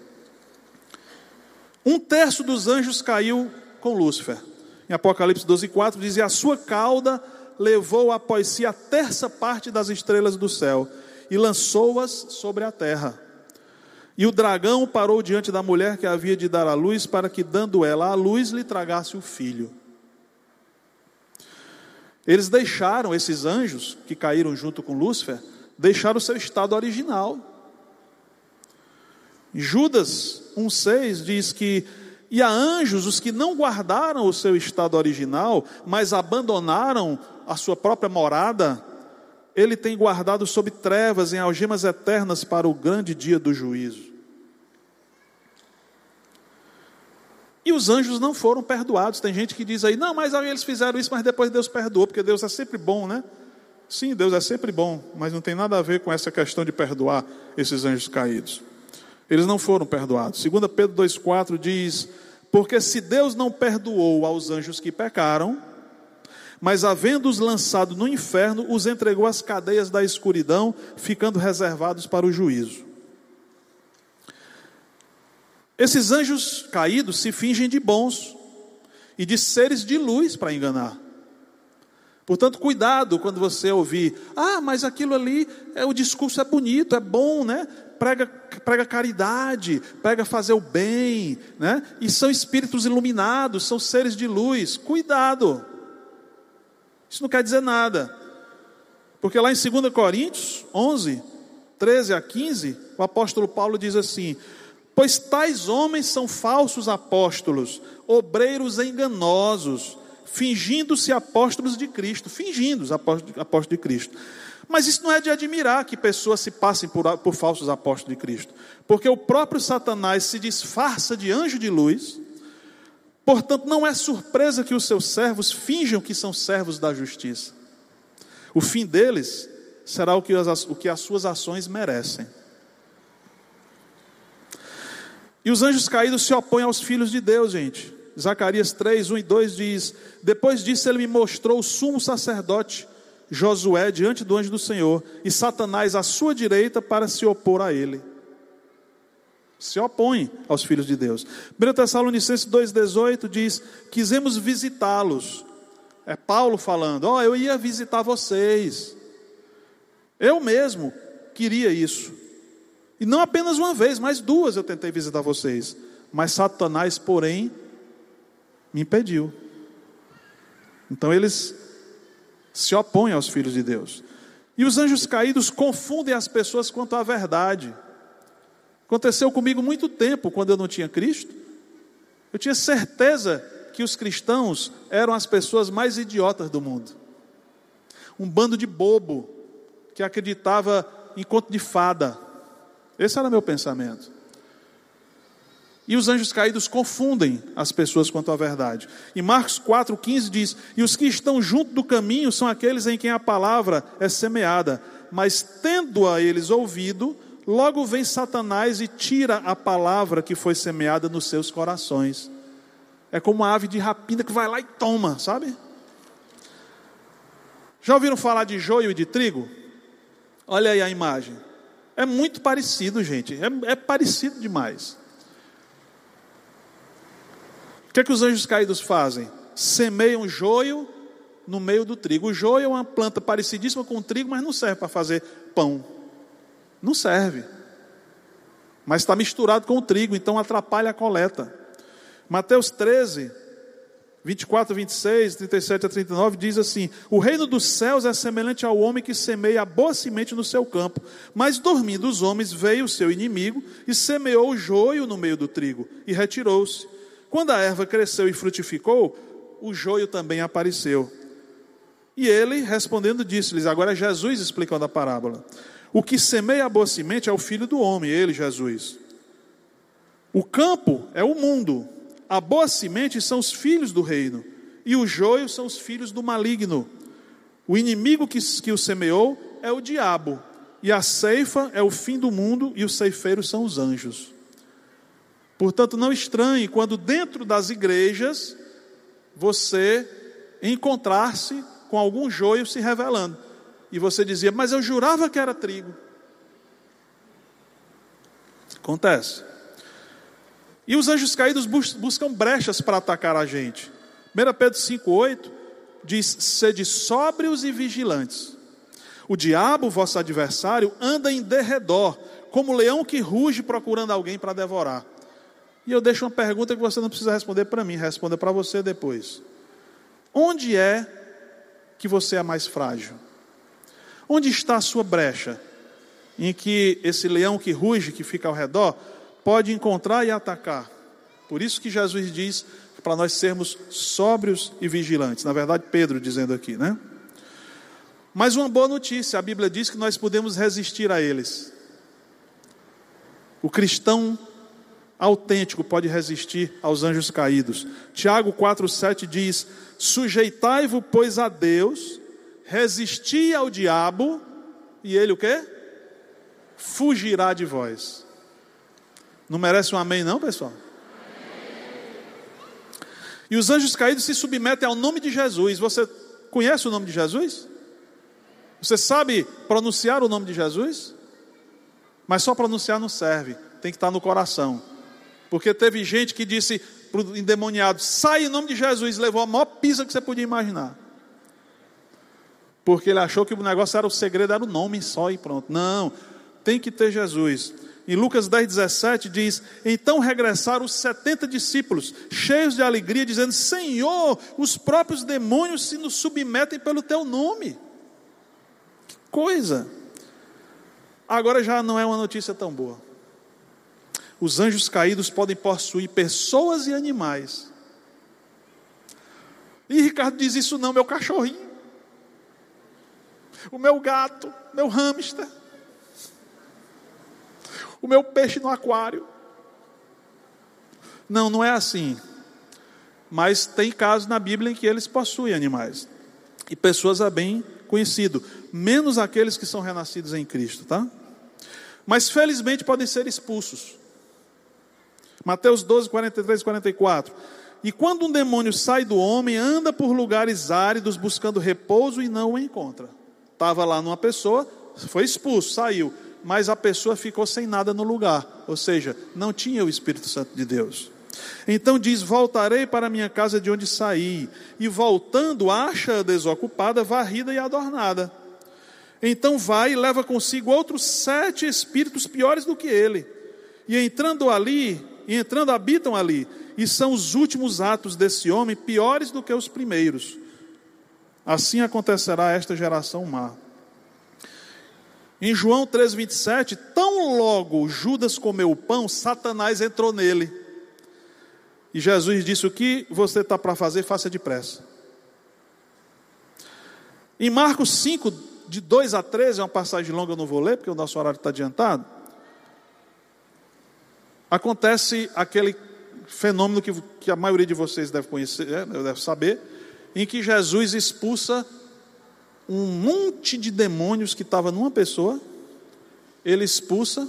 Um terço dos anjos caiu com Lúcifer. Em Apocalipse 12, 4 diz: E a sua cauda levou após si a terça parte das estrelas do céu e lançou-as sobre a terra. E o dragão parou diante da mulher que havia de dar à luz, para que, dando ela à luz, lhe tragasse o filho. Eles deixaram esses anjos que caíram junto com Lúcifer deixar o seu estado original. Judas 1,6 diz que, e a anjos os que não guardaram o seu estado original, mas abandonaram a sua própria morada, ele tem guardado sob trevas em algemas eternas para o grande dia do juízo. E os anjos não foram perdoados. Tem gente que diz aí, não, mas eles fizeram isso, mas depois Deus perdoou, porque Deus é sempre bom, né? Sim, Deus é sempre bom, mas não tem nada a ver com essa questão de perdoar esses anjos caídos. Eles não foram perdoados. 2 Pedro 2,4 diz: Porque se Deus não perdoou aos anjos que pecaram, mas havendo-os lançado no inferno, os entregou às cadeias da escuridão, ficando reservados para o juízo. Esses anjos caídos se fingem de bons e de seres de luz para enganar. Portanto, cuidado quando você ouvir, ah, mas aquilo ali, é, o discurso é bonito, é bom, né? Prega, prega caridade, prega fazer o bem, né? E são espíritos iluminados, são seres de luz. Cuidado. Isso não quer dizer nada. Porque lá em 2 Coríntios 11, 13 a 15, o apóstolo Paulo diz assim: Pois tais homens são falsos apóstolos, obreiros enganosos, fingindo-se apóstolos de Cristo, fingindo os apóstolos de Cristo. Mas isso não é de admirar que pessoas se passem por, por falsos apóstolos de Cristo, porque o próprio Satanás se disfarça de anjo de luz, portanto, não é surpresa que os seus servos finjam que são servos da justiça. O fim deles será o que as, o que as suas ações merecem. E os anjos caídos se opõem aos filhos de Deus, gente. Zacarias 3, 1 e 2 diz: Depois disso ele me mostrou o sumo sacerdote Josué diante do anjo do Senhor e Satanás à sua direita para se opor a ele. Se opõe aos filhos de Deus. 1 Tessalonicenses 2,18 diz: Quisemos visitá-los. É Paulo falando: Ó, oh, eu ia visitar vocês. Eu mesmo queria isso. E não apenas uma vez, mas duas eu tentei visitar vocês. Mas Satanás, porém, me impediu. Então eles se opõem aos filhos de Deus. E os anjos caídos confundem as pessoas quanto à verdade. Aconteceu comigo muito tempo quando eu não tinha Cristo. Eu tinha certeza que os cristãos eram as pessoas mais idiotas do mundo. Um bando de bobo que acreditava em conto de fada. Esse era meu pensamento. E os anjos caídos confundem as pessoas quanto à verdade. E Marcos 4,15 diz: E os que estão junto do caminho são aqueles em quem a palavra é semeada, mas tendo-a eles ouvido, logo vem Satanás e tira a palavra que foi semeada nos seus corações. É como uma ave de rapina que vai lá e toma, sabe? Já ouviram falar de joio e de trigo? Olha aí a imagem. É muito parecido, gente. É, é parecido demais que é que os anjos caídos fazem? Semeiam joio no meio do trigo. O joio é uma planta parecidíssima com o trigo, mas não serve para fazer pão. Não serve. Mas está misturado com o trigo, então atrapalha a coleta. Mateus 13, 24, 26, 37 a 39 diz assim: O reino dos céus é semelhante ao homem que semeia a boa semente no seu campo. Mas dormindo os homens, veio o seu inimigo e semeou o joio no meio do trigo e retirou-se. Quando a erva cresceu e frutificou, o joio também apareceu. E ele, respondendo, disse-lhes: Agora é Jesus explicando a parábola. O que semeia a boa semente é o filho do homem, ele, Jesus. O campo é o mundo, a boa semente são os filhos do reino, e o joio são os filhos do maligno. O inimigo que, que o semeou é o diabo, e a ceifa é o fim do mundo, e os ceifeiros são os anjos. Portanto, não estranhe quando dentro das igrejas você encontrar-se com algum joio se revelando. E você dizia, mas eu jurava que era trigo. Acontece. E os anjos caídos buscam brechas para atacar a gente. 1 Pedro 5,8 diz: Sede sóbrios e vigilantes. O diabo, vosso adversário, anda em derredor, como leão que ruge procurando alguém para devorar. E eu deixo uma pergunta que você não precisa responder para mim, responda para você depois. Onde é que você é mais frágil? Onde está a sua brecha? Em que esse leão que ruge, que fica ao redor, pode encontrar e atacar. Por isso que Jesus diz para nós sermos sóbrios e vigilantes. Na verdade, Pedro dizendo aqui, né? Mas uma boa notícia, a Bíblia diz que nós podemos resistir a eles. O cristão autêntico pode resistir aos anjos caídos. Tiago 4,7 diz: Sujeitai-vos, pois, a Deus, resisti ao diabo, e ele o quê? Fugirá de vós. Não merece um amém, não, pessoal? E os anjos caídos se submetem ao nome de Jesus. Você conhece o nome de Jesus? Você sabe pronunciar o nome de Jesus? Mas só pronunciar não serve, tem que estar no coração. Porque teve gente que disse para o endemoniado: sai em nome de Jesus, levou a maior pisa que você podia imaginar. Porque ele achou que o negócio era o segredo, era o nome só e pronto. Não, tem que ter Jesus. Em Lucas 10, 17 diz: Então regressaram os 70 discípulos, cheios de alegria, dizendo: Senhor, os próprios demônios se nos submetem pelo teu nome. Que coisa! Agora já não é uma notícia tão boa os anjos caídos podem possuir pessoas e animais. E Ricardo diz isso não, meu cachorrinho, o meu gato, meu hamster, o meu peixe no aquário. Não, não é assim. Mas tem casos na Bíblia em que eles possuem animais. E pessoas é bem conhecido, menos aqueles que são renascidos em Cristo, tá? Mas felizmente podem ser expulsos. Mateus 12, 43 e 44. E quando um demônio sai do homem, anda por lugares áridos buscando repouso e não o encontra. Estava lá numa pessoa, foi expulso, saiu, mas a pessoa ficou sem nada no lugar, ou seja, não tinha o Espírito Santo de Deus. Então diz: Voltarei para minha casa de onde saí, e voltando, acha-a desocupada, varrida e adornada. Então vai e leva consigo outros sete espíritos piores do que ele, e entrando ali, e entrando habitam ali, e são os últimos atos desse homem piores do que os primeiros. Assim acontecerá a esta geração má. Em João 3,27, tão logo Judas comeu o pão, Satanás entrou nele. E Jesus disse: O que você está para fazer, faça depressa. Em Marcos 5, de 2 a 13, é uma passagem longa, eu não vou ler, porque o nosso horário está adiantado. Acontece aquele fenômeno que, que a maioria de vocês deve conhecer, é, deve saber, em que Jesus expulsa um monte de demônios que estava numa pessoa, ele expulsa,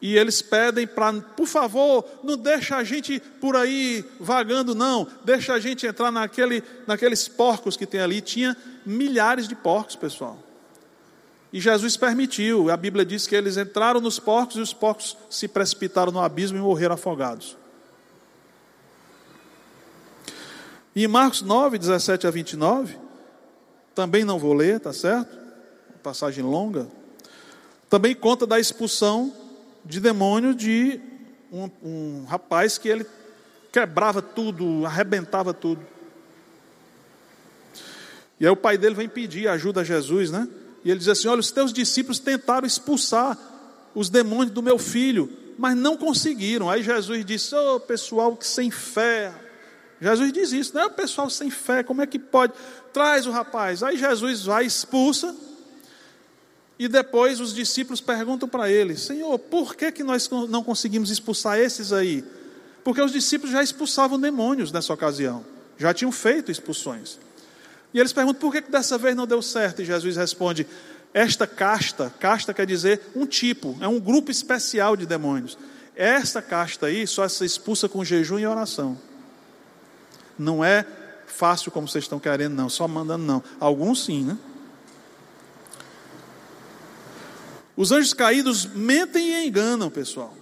e eles pedem para, por favor, não deixa a gente por aí vagando, não, deixa a gente entrar naquele, naqueles porcos que tem ali. Tinha milhares de porcos, pessoal. E Jesus permitiu, a Bíblia diz que eles entraram nos porcos e os porcos se precipitaram no abismo e morreram afogados. E em Marcos 9, 17 a 29, também não vou ler, tá certo? Passagem longa. Também conta da expulsão de demônio de um, um rapaz que ele quebrava tudo, arrebentava tudo. E aí o pai dele vem pedir ajuda a Jesus, né? E ele diz assim: Olha, os teus discípulos tentaram expulsar os demônios do meu filho, mas não conseguiram. Aí Jesus disse: Ô oh, pessoal que sem fé. Jesus diz isso, né? Pessoal sem fé, como é que pode? Traz o rapaz. Aí Jesus vai, expulsa. E depois os discípulos perguntam para ele: Senhor, por que, que nós não conseguimos expulsar esses aí? Porque os discípulos já expulsavam demônios nessa ocasião, já tinham feito expulsões. E eles perguntam por que, que dessa vez não deu certo? E Jesus responde: Esta casta, casta quer dizer um tipo, é um grupo especial de demônios. Esta casta aí só se expulsa com jejum e oração. Não é fácil como vocês estão querendo, não, só mandando, não. Alguns sim, né? Os anjos caídos mentem e enganam, pessoal.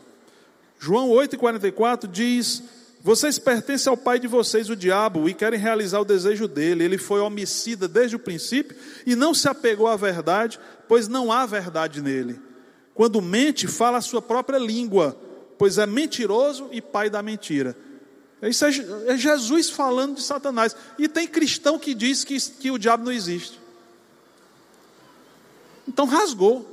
João 8,44 diz: vocês pertencem ao pai de vocês, o diabo, e querem realizar o desejo dele. Ele foi homicida desde o princípio e não se apegou à verdade, pois não há verdade nele. Quando mente, fala a sua própria língua, pois é mentiroso e pai da mentira. Isso é, é Jesus falando de Satanás. E tem cristão que diz que, que o diabo não existe. Então rasgou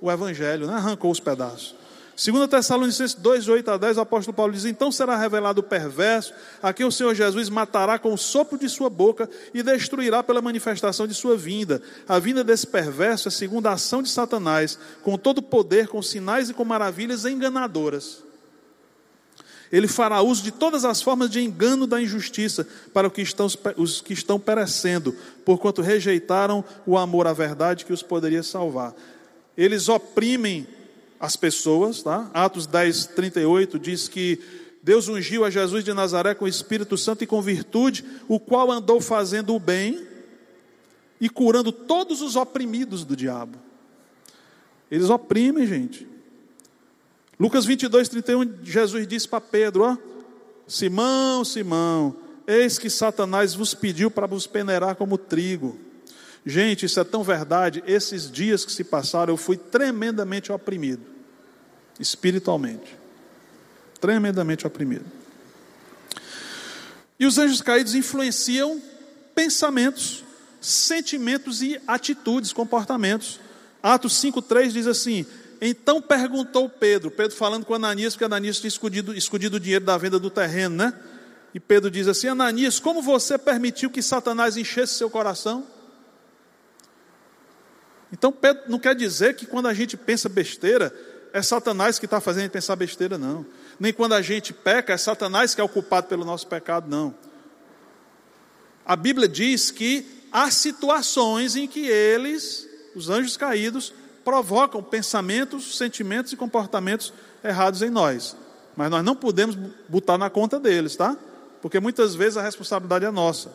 o evangelho, né? arrancou os pedaços. 2 Tessalonicenses 2, 8 a 10, o apóstolo Paulo diz: Então será revelado o perverso, a quem o Senhor Jesus matará com o sopro de sua boca e destruirá pela manifestação de sua vinda. A vinda desse perverso é segundo a ação de Satanás, com todo poder, com sinais e com maravilhas enganadoras. Ele fará uso de todas as formas de engano da injustiça para os que estão perecendo, porquanto rejeitaram o amor à verdade que os poderia salvar. Eles oprimem as pessoas, tá? Atos 10, 38 diz que Deus ungiu a Jesus de Nazaré com o Espírito Santo e com virtude, o qual andou fazendo o bem e curando todos os oprimidos do diabo. Eles oprimem, gente. Lucas 22, 31, Jesus disse para Pedro: ó, Simão, Simão, eis que Satanás vos pediu para vos peneirar como trigo. Gente, isso é tão verdade. Esses dias que se passaram, eu fui tremendamente oprimido, espiritualmente. Tremendamente oprimido. E os anjos caídos influenciam pensamentos, sentimentos e atitudes, comportamentos. Atos 5,3 diz assim: Então perguntou Pedro, Pedro falando com Ananias, porque Ananias tinha escondido, escondido o dinheiro da venda do terreno, né? E Pedro diz assim: Ananias, como você permitiu que Satanás enchesse seu coração? Então, Pedro não quer dizer que quando a gente pensa besteira, é Satanás que está fazendo a gente pensar besteira, não. Nem quando a gente peca, é Satanás que é o culpado pelo nosso pecado, não. A Bíblia diz que há situações em que eles, os anjos caídos, provocam pensamentos, sentimentos e comportamentos errados em nós. Mas nós não podemos botar na conta deles, tá? Porque muitas vezes a responsabilidade é nossa.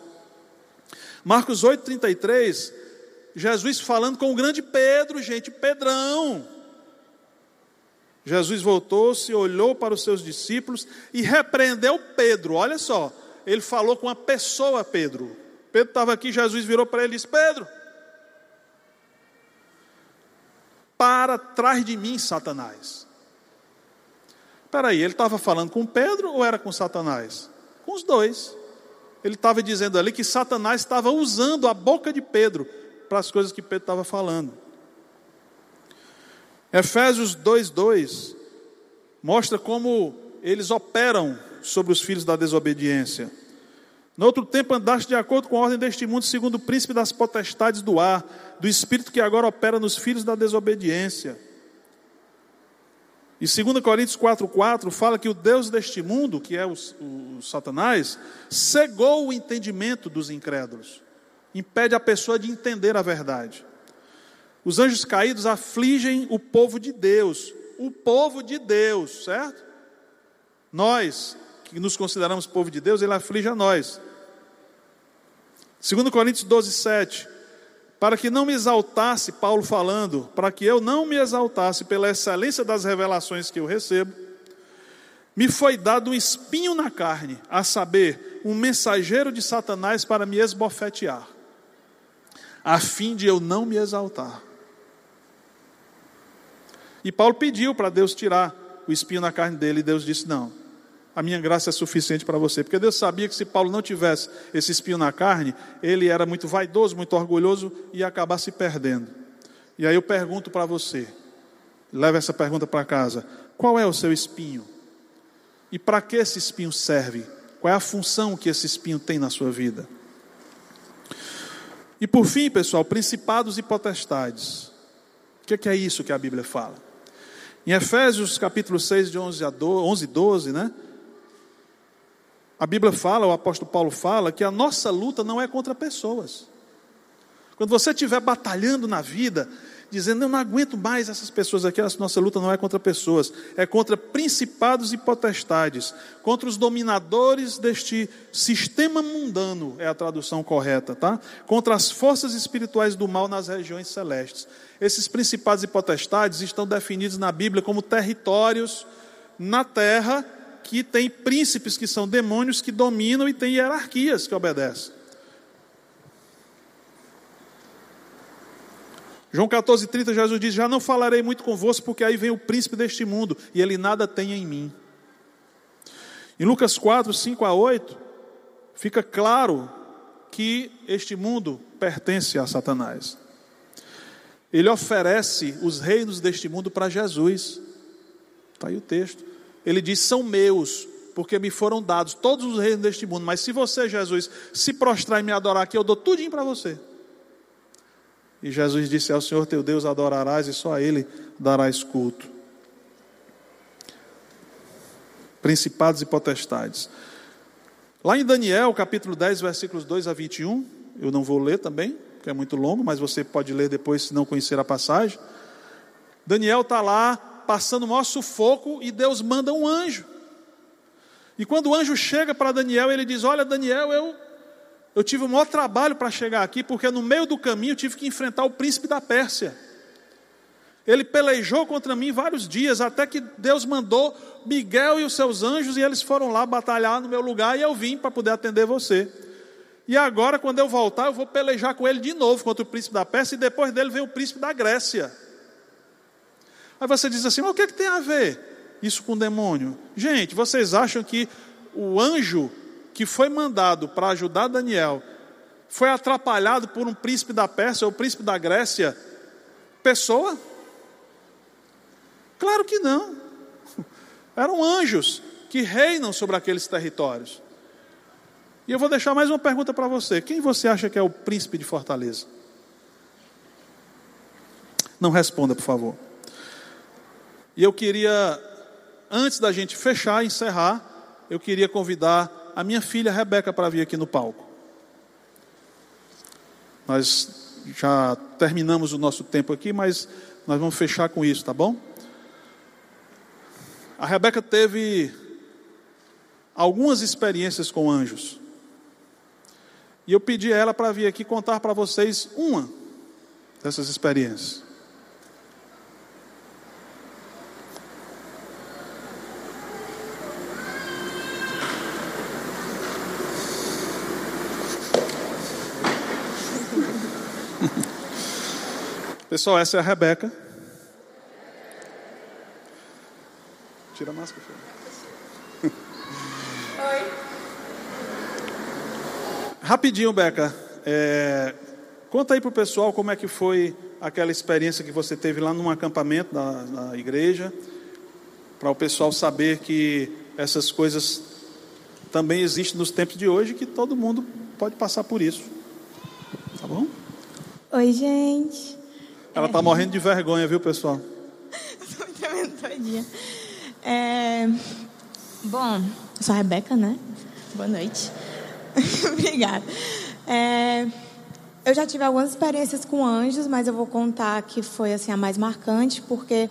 Marcos 8,33, Jesus falando com o grande Pedro, gente, Pedrão. Jesus voltou-se, olhou para os seus discípulos e repreendeu Pedro. Olha só, ele falou com uma pessoa, Pedro. Pedro estava aqui, Jesus virou para ele e disse: Pedro, para trás de mim, Satanás. Espera aí, ele estava falando com Pedro ou era com Satanás? Com os dois. Ele estava dizendo ali que Satanás estava usando a boca de Pedro para as coisas que Pedro estava falando. Efésios 2:2 mostra como eles operam sobre os filhos da desobediência. No outro tempo andaste de acordo com a ordem deste mundo, segundo o príncipe das potestades do ar, do espírito que agora opera nos filhos da desobediência. E 2 Coríntios 4,4 fala que o Deus deste mundo, que é o, o, Satanás, cegou o entendimento dos incrédulos, impede a pessoa de entender a verdade. Os anjos caídos afligem o povo de Deus, o povo de Deus, certo? Nós, que nos consideramos povo de Deus, ele aflige a nós. 2 Coríntios 12, 7. Para que não me exaltasse, Paulo falando, para que eu não me exaltasse pela excelência das revelações que eu recebo, me foi dado um espinho na carne, a saber, um mensageiro de Satanás para me esbofetear, a fim de eu não me exaltar. E Paulo pediu para Deus tirar o espinho na carne dele, e Deus disse: Não, a minha graça é suficiente para você. Porque Deus sabia que se Paulo não tivesse esse espinho na carne, ele era muito vaidoso, muito orgulhoso e ia acabar se perdendo. E aí eu pergunto para você, leva essa pergunta para casa: qual é o seu espinho? E para que esse espinho serve? Qual é a função que esse espinho tem na sua vida? E por fim, pessoal, principados e potestades. O que é isso que a Bíblia fala? Em Efésios capítulo 6, de 11 a 12, 11 12, né? A Bíblia fala, o apóstolo Paulo fala, que a nossa luta não é contra pessoas. Quando você estiver batalhando na vida, dizendo, eu não aguento mais essas pessoas aqui, a nossa luta não é contra pessoas, é contra principados e potestades, contra os dominadores deste sistema mundano, é a tradução correta, tá? Contra as forças espirituais do mal nas regiões celestes. Esses principados e potestades estão definidos na Bíblia como territórios na terra tem príncipes que são demônios que dominam e tem hierarquias que obedecem. João 14,30, Jesus diz: Já não falarei muito convosco, porque aí vem o príncipe deste mundo, e ele nada tem em mim. Em Lucas 4, 5 a 8, fica claro que este mundo pertence a Satanás. Ele oferece os reinos deste mundo para Jesus. Está aí o texto. Ele diz: São meus, porque me foram dados todos os reinos deste mundo. Mas se você, Jesus, se prostrar e me adorar aqui, eu dou tudinho para você. E Jesus disse: Ao Senhor teu Deus adorarás e só a Ele darás culto. Principados e potestades. Lá em Daniel, capítulo 10, versículos 2 a 21, eu não vou ler também, porque é muito longo, mas você pode ler depois se não conhecer a passagem. Daniel está lá passando o maior sufoco e Deus manda um anjo. E quando o anjo chega para Daniel, ele diz: Olha, Daniel, eu eu tive o maior trabalho para chegar aqui, porque no meio do caminho eu tive que enfrentar o príncipe da Pérsia. Ele pelejou contra mim vários dias, até que Deus mandou Miguel e os seus anjos, e eles foram lá batalhar no meu lugar, e eu vim para poder atender você. E agora, quando eu voltar, eu vou pelejar com ele de novo contra o príncipe da Pérsia, e depois dele vem o príncipe da Grécia. Aí você diz assim: mas o que, é que tem a ver isso com o demônio? Gente, vocês acham que o anjo que foi mandado para ajudar Daniel foi atrapalhado por um príncipe da Pérsia ou príncipe da Grécia? Pessoa? Claro que não. (laughs) Eram anjos que reinam sobre aqueles territórios. E eu vou deixar mais uma pergunta para você: quem você acha que é o príncipe de Fortaleza? Não responda, por favor. E eu queria, antes da gente fechar, encerrar, eu queria convidar a minha filha Rebeca para vir aqui no palco. Nós já terminamos o nosso tempo aqui, mas nós vamos fechar com isso, tá bom? A Rebeca teve algumas experiências com anjos. E eu pedi a ela para vir aqui contar para vocês uma dessas experiências. Pessoal, essa é a Rebeca. Tira a máscara. Oi. Rapidinho, Beca. É, conta aí para o pessoal como é que foi aquela experiência que você teve lá num acampamento da, da igreja, para o pessoal saber que essas coisas também existem nos tempos de hoje, que todo mundo pode passar por isso. Tá bom? Oi, gente. Ela é. morrendo de vergonha, viu, pessoal? (laughs) Estou todinha. É... Bom, eu sou a Rebeca, né? Boa noite. (laughs) Obrigada. É... Eu já tive algumas experiências com anjos, mas eu vou contar que foi assim a mais marcante, porque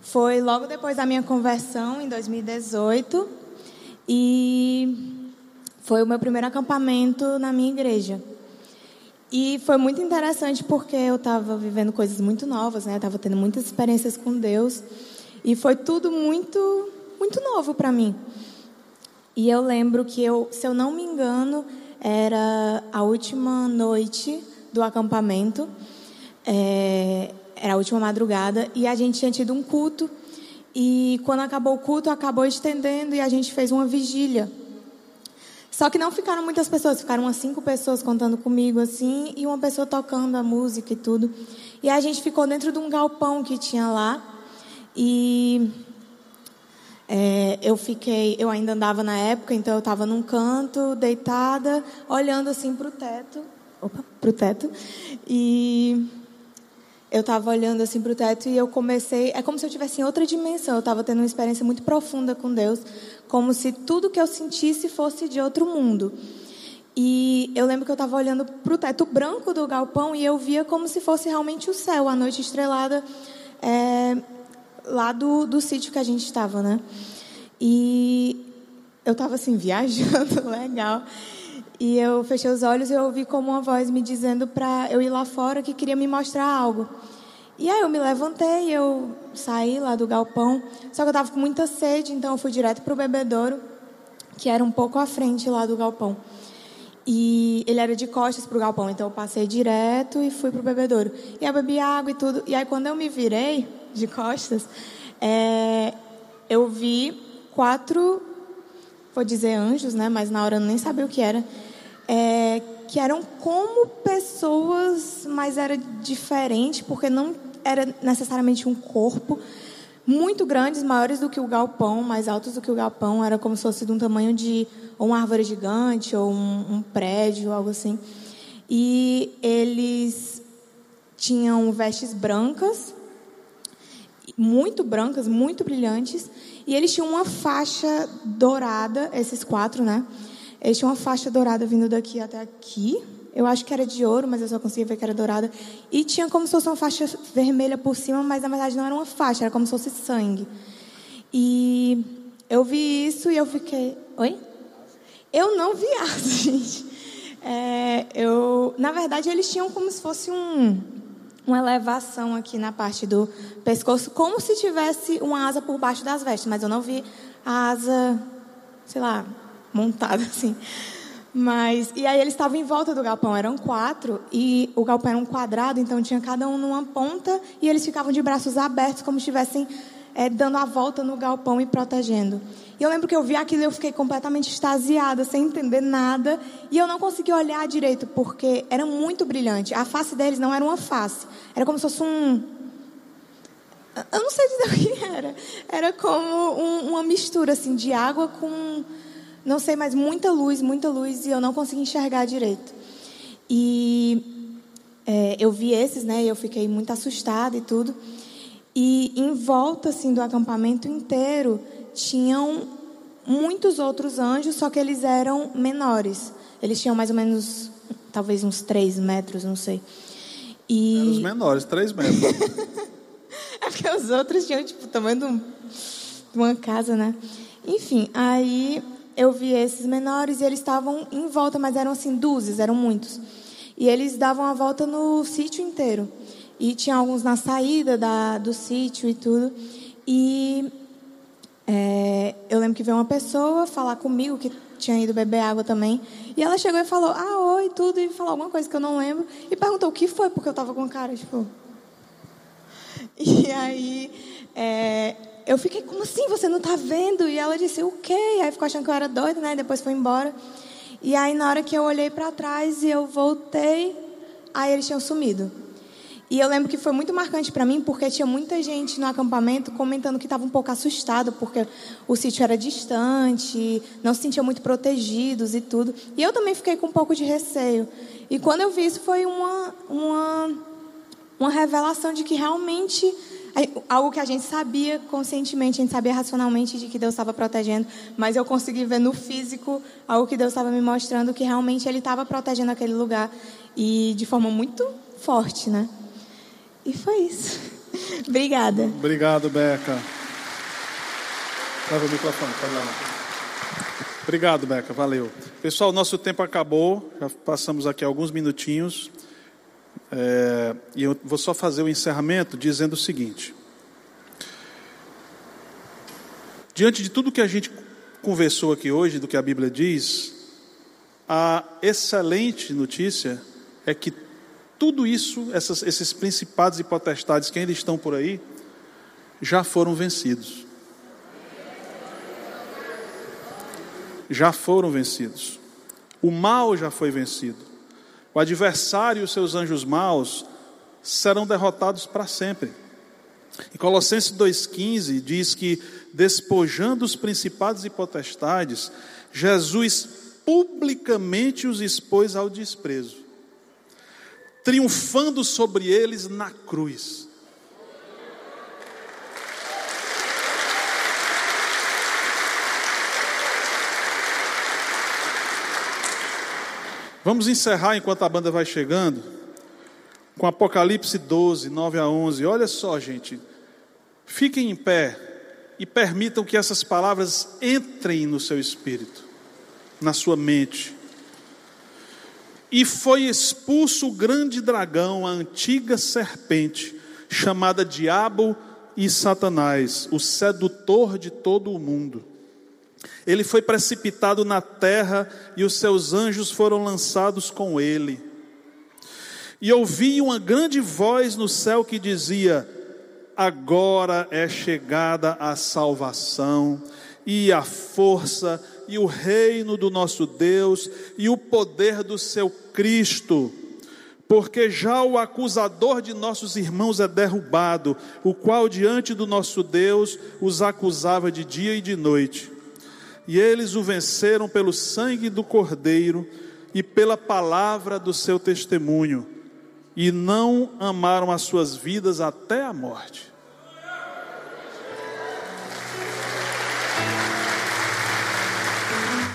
foi logo depois da minha conversão, em 2018, e foi o meu primeiro acampamento na minha igreja. E foi muito interessante porque eu estava vivendo coisas muito novas, né? Estava tendo muitas experiências com Deus e foi tudo muito, muito novo para mim. E eu lembro que eu, se eu não me engano, era a última noite do acampamento, é, era a última madrugada e a gente tinha tido um culto. E quando acabou o culto, acabou estendendo e a gente fez uma vigília. Só que não ficaram muitas pessoas, ficaram umas cinco pessoas contando comigo assim, e uma pessoa tocando a música e tudo. E a gente ficou dentro de um galpão que tinha lá. E é, eu fiquei, eu ainda andava na época, então eu estava num canto, deitada, olhando assim para o teto. Opa, para o teto. E eu estava olhando assim para o teto e eu comecei. É como se eu tivesse em outra dimensão. Eu estava tendo uma experiência muito profunda com Deus, como se tudo que eu sentisse fosse de outro mundo. E eu lembro que eu estava olhando para o teto branco do galpão e eu via como se fosse realmente o céu, a noite estrelada é, lá do, do sítio que a gente estava, né? E eu estava assim (laughs) viajando, legal. E eu fechei os olhos e eu ouvi como uma voz me dizendo para eu ir lá fora que queria me mostrar algo. E aí eu me levantei, eu saí lá do galpão, só que eu estava com muita sede, então eu fui direto para o bebedouro, que era um pouco à frente lá do galpão. E ele era de costas para o galpão, então eu passei direto e fui para o bebedouro. E eu bebi água e tudo. E aí quando eu me virei de costas, é, eu vi quatro vou dizer anjos, né? Mas na hora eu nem sabia o que era. É, que eram como pessoas, mas era diferente, porque não era necessariamente um corpo. Muito grandes, maiores do que o galpão, mais altos do que o galpão. Era como se fosse de um tamanho de uma árvore gigante, ou um, um prédio, algo assim. E eles tinham vestes brancas, muito brancas, muito brilhantes, e eles tinham uma faixa dourada, esses quatro, né? Eles tinham uma faixa dourada vindo daqui até aqui. Eu acho que era de ouro, mas eu só conseguia ver que era dourada. E tinha como se fosse uma faixa vermelha por cima, mas na verdade não era uma faixa, era como se fosse sangue. E eu vi isso e eu fiquei. Oi? Eu não vi (laughs) asa, gente. É, eu, na verdade, eles tinham como se fosse um uma elevação aqui na parte do pescoço, como se tivesse uma asa por baixo das vestes, mas eu não vi a asa, sei lá, montada (laughs) assim. Mas e aí eles estavam em volta do galpão, eram quatro e o galpão era um quadrado, então tinha cada um numa ponta e eles ficavam de braços abertos como se estivessem é, dando a volta no galpão e protegendo. E eu lembro que eu vi aquilo e eu fiquei completamente extasiada, sem entender nada. E eu não consegui olhar direito, porque era muito brilhante. A face deles não era uma face. Era como se fosse um. Eu não sei dizer (laughs) o que era. Era como um, uma mistura assim, de água com. Não sei, mas muita luz, muita luz. E eu não consegui enxergar direito. E é, eu vi esses, né? E eu fiquei muito assustada e tudo. E em volta assim do acampamento inteiro tinham muitos outros anjos, só que eles eram menores. Eles tinham mais ou menos, talvez uns 3 metros, não sei. E... Eram os menores, 3 metros. (laughs) é porque os outros tinham, tipo, o tamanho de um, uma casa, né? Enfim, aí eu vi esses menores e eles estavam em volta, mas eram assim, dúzias, eram muitos. E eles davam a volta no sítio inteiro. E tinha alguns na saída da, do sítio e tudo. E é, eu lembro que veio uma pessoa falar comigo que tinha ido beber água também. E ela chegou e falou, ah, oi, tudo, e falou alguma coisa que eu não lembro. E perguntou o que foi, porque eu estava com cara, tipo. (laughs) E aí é, eu fiquei, como assim? Você não está vendo? E ela disse, o quê? E aí ficou achando que eu era doida, né? Depois foi embora. E aí, na hora que eu olhei para trás e eu voltei, aí eles tinham sumido. E eu lembro que foi muito marcante para mim, porque tinha muita gente no acampamento comentando que estava um pouco assustado, porque o sítio era distante, não se sentiam muito protegidos e tudo. E eu também fiquei com um pouco de receio. E quando eu vi isso, foi uma, uma, uma revelação de que realmente algo que a gente sabia conscientemente, a gente sabia racionalmente de que Deus estava protegendo, mas eu consegui ver no físico algo que Deus estava me mostrando que realmente Ele estava protegendo aquele lugar e de forma muito forte, né? E foi isso. (laughs) Obrigada. Obrigado, Beca. Leva o microfone, pode lá. Obrigado, Beca, valeu. Pessoal, nosso tempo acabou, já passamos aqui alguns minutinhos. É, e eu vou só fazer o encerramento dizendo o seguinte: diante de tudo que a gente conversou aqui hoje, do que a Bíblia diz, a excelente notícia é que tudo isso, essas, esses principados e potestades que ainda estão por aí, já foram vencidos. Já foram vencidos. O mal já foi vencido. O adversário e os seus anjos maus serão derrotados para sempre. Em Colossenses 2,15 diz que, despojando os principados e potestades, Jesus publicamente os expôs ao desprezo, triunfando sobre eles na cruz. Vamos encerrar enquanto a banda vai chegando com Apocalipse 12, 9 a 11. Olha só, gente. Fiquem em pé e permitam que essas palavras entrem no seu espírito, na sua mente. E foi expulso o grande dragão, a antiga serpente, chamada Diabo e Satanás, o sedutor de todo o mundo ele foi precipitado na terra e os seus anjos foram lançados com ele. E ouvi uma grande voz no céu que dizia: Agora é chegada a salvação e a força e o reino do nosso Deus e o poder do seu Cristo. Porque já o acusador de nossos irmãos é derrubado, o qual diante do nosso Deus os acusava de dia e de noite e eles o venceram pelo sangue do Cordeiro e pela palavra do seu testemunho, e não amaram as suas vidas até a morte.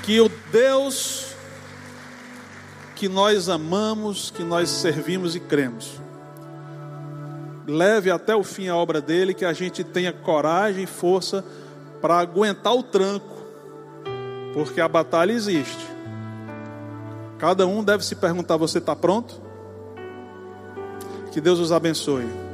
Que o Deus que nós amamos, que nós servimos e cremos, leve até o fim a obra dele, que a gente tenha coragem e força para aguentar o tranco porque a batalha existe. Cada um deve se perguntar: você está pronto? Que Deus os abençoe.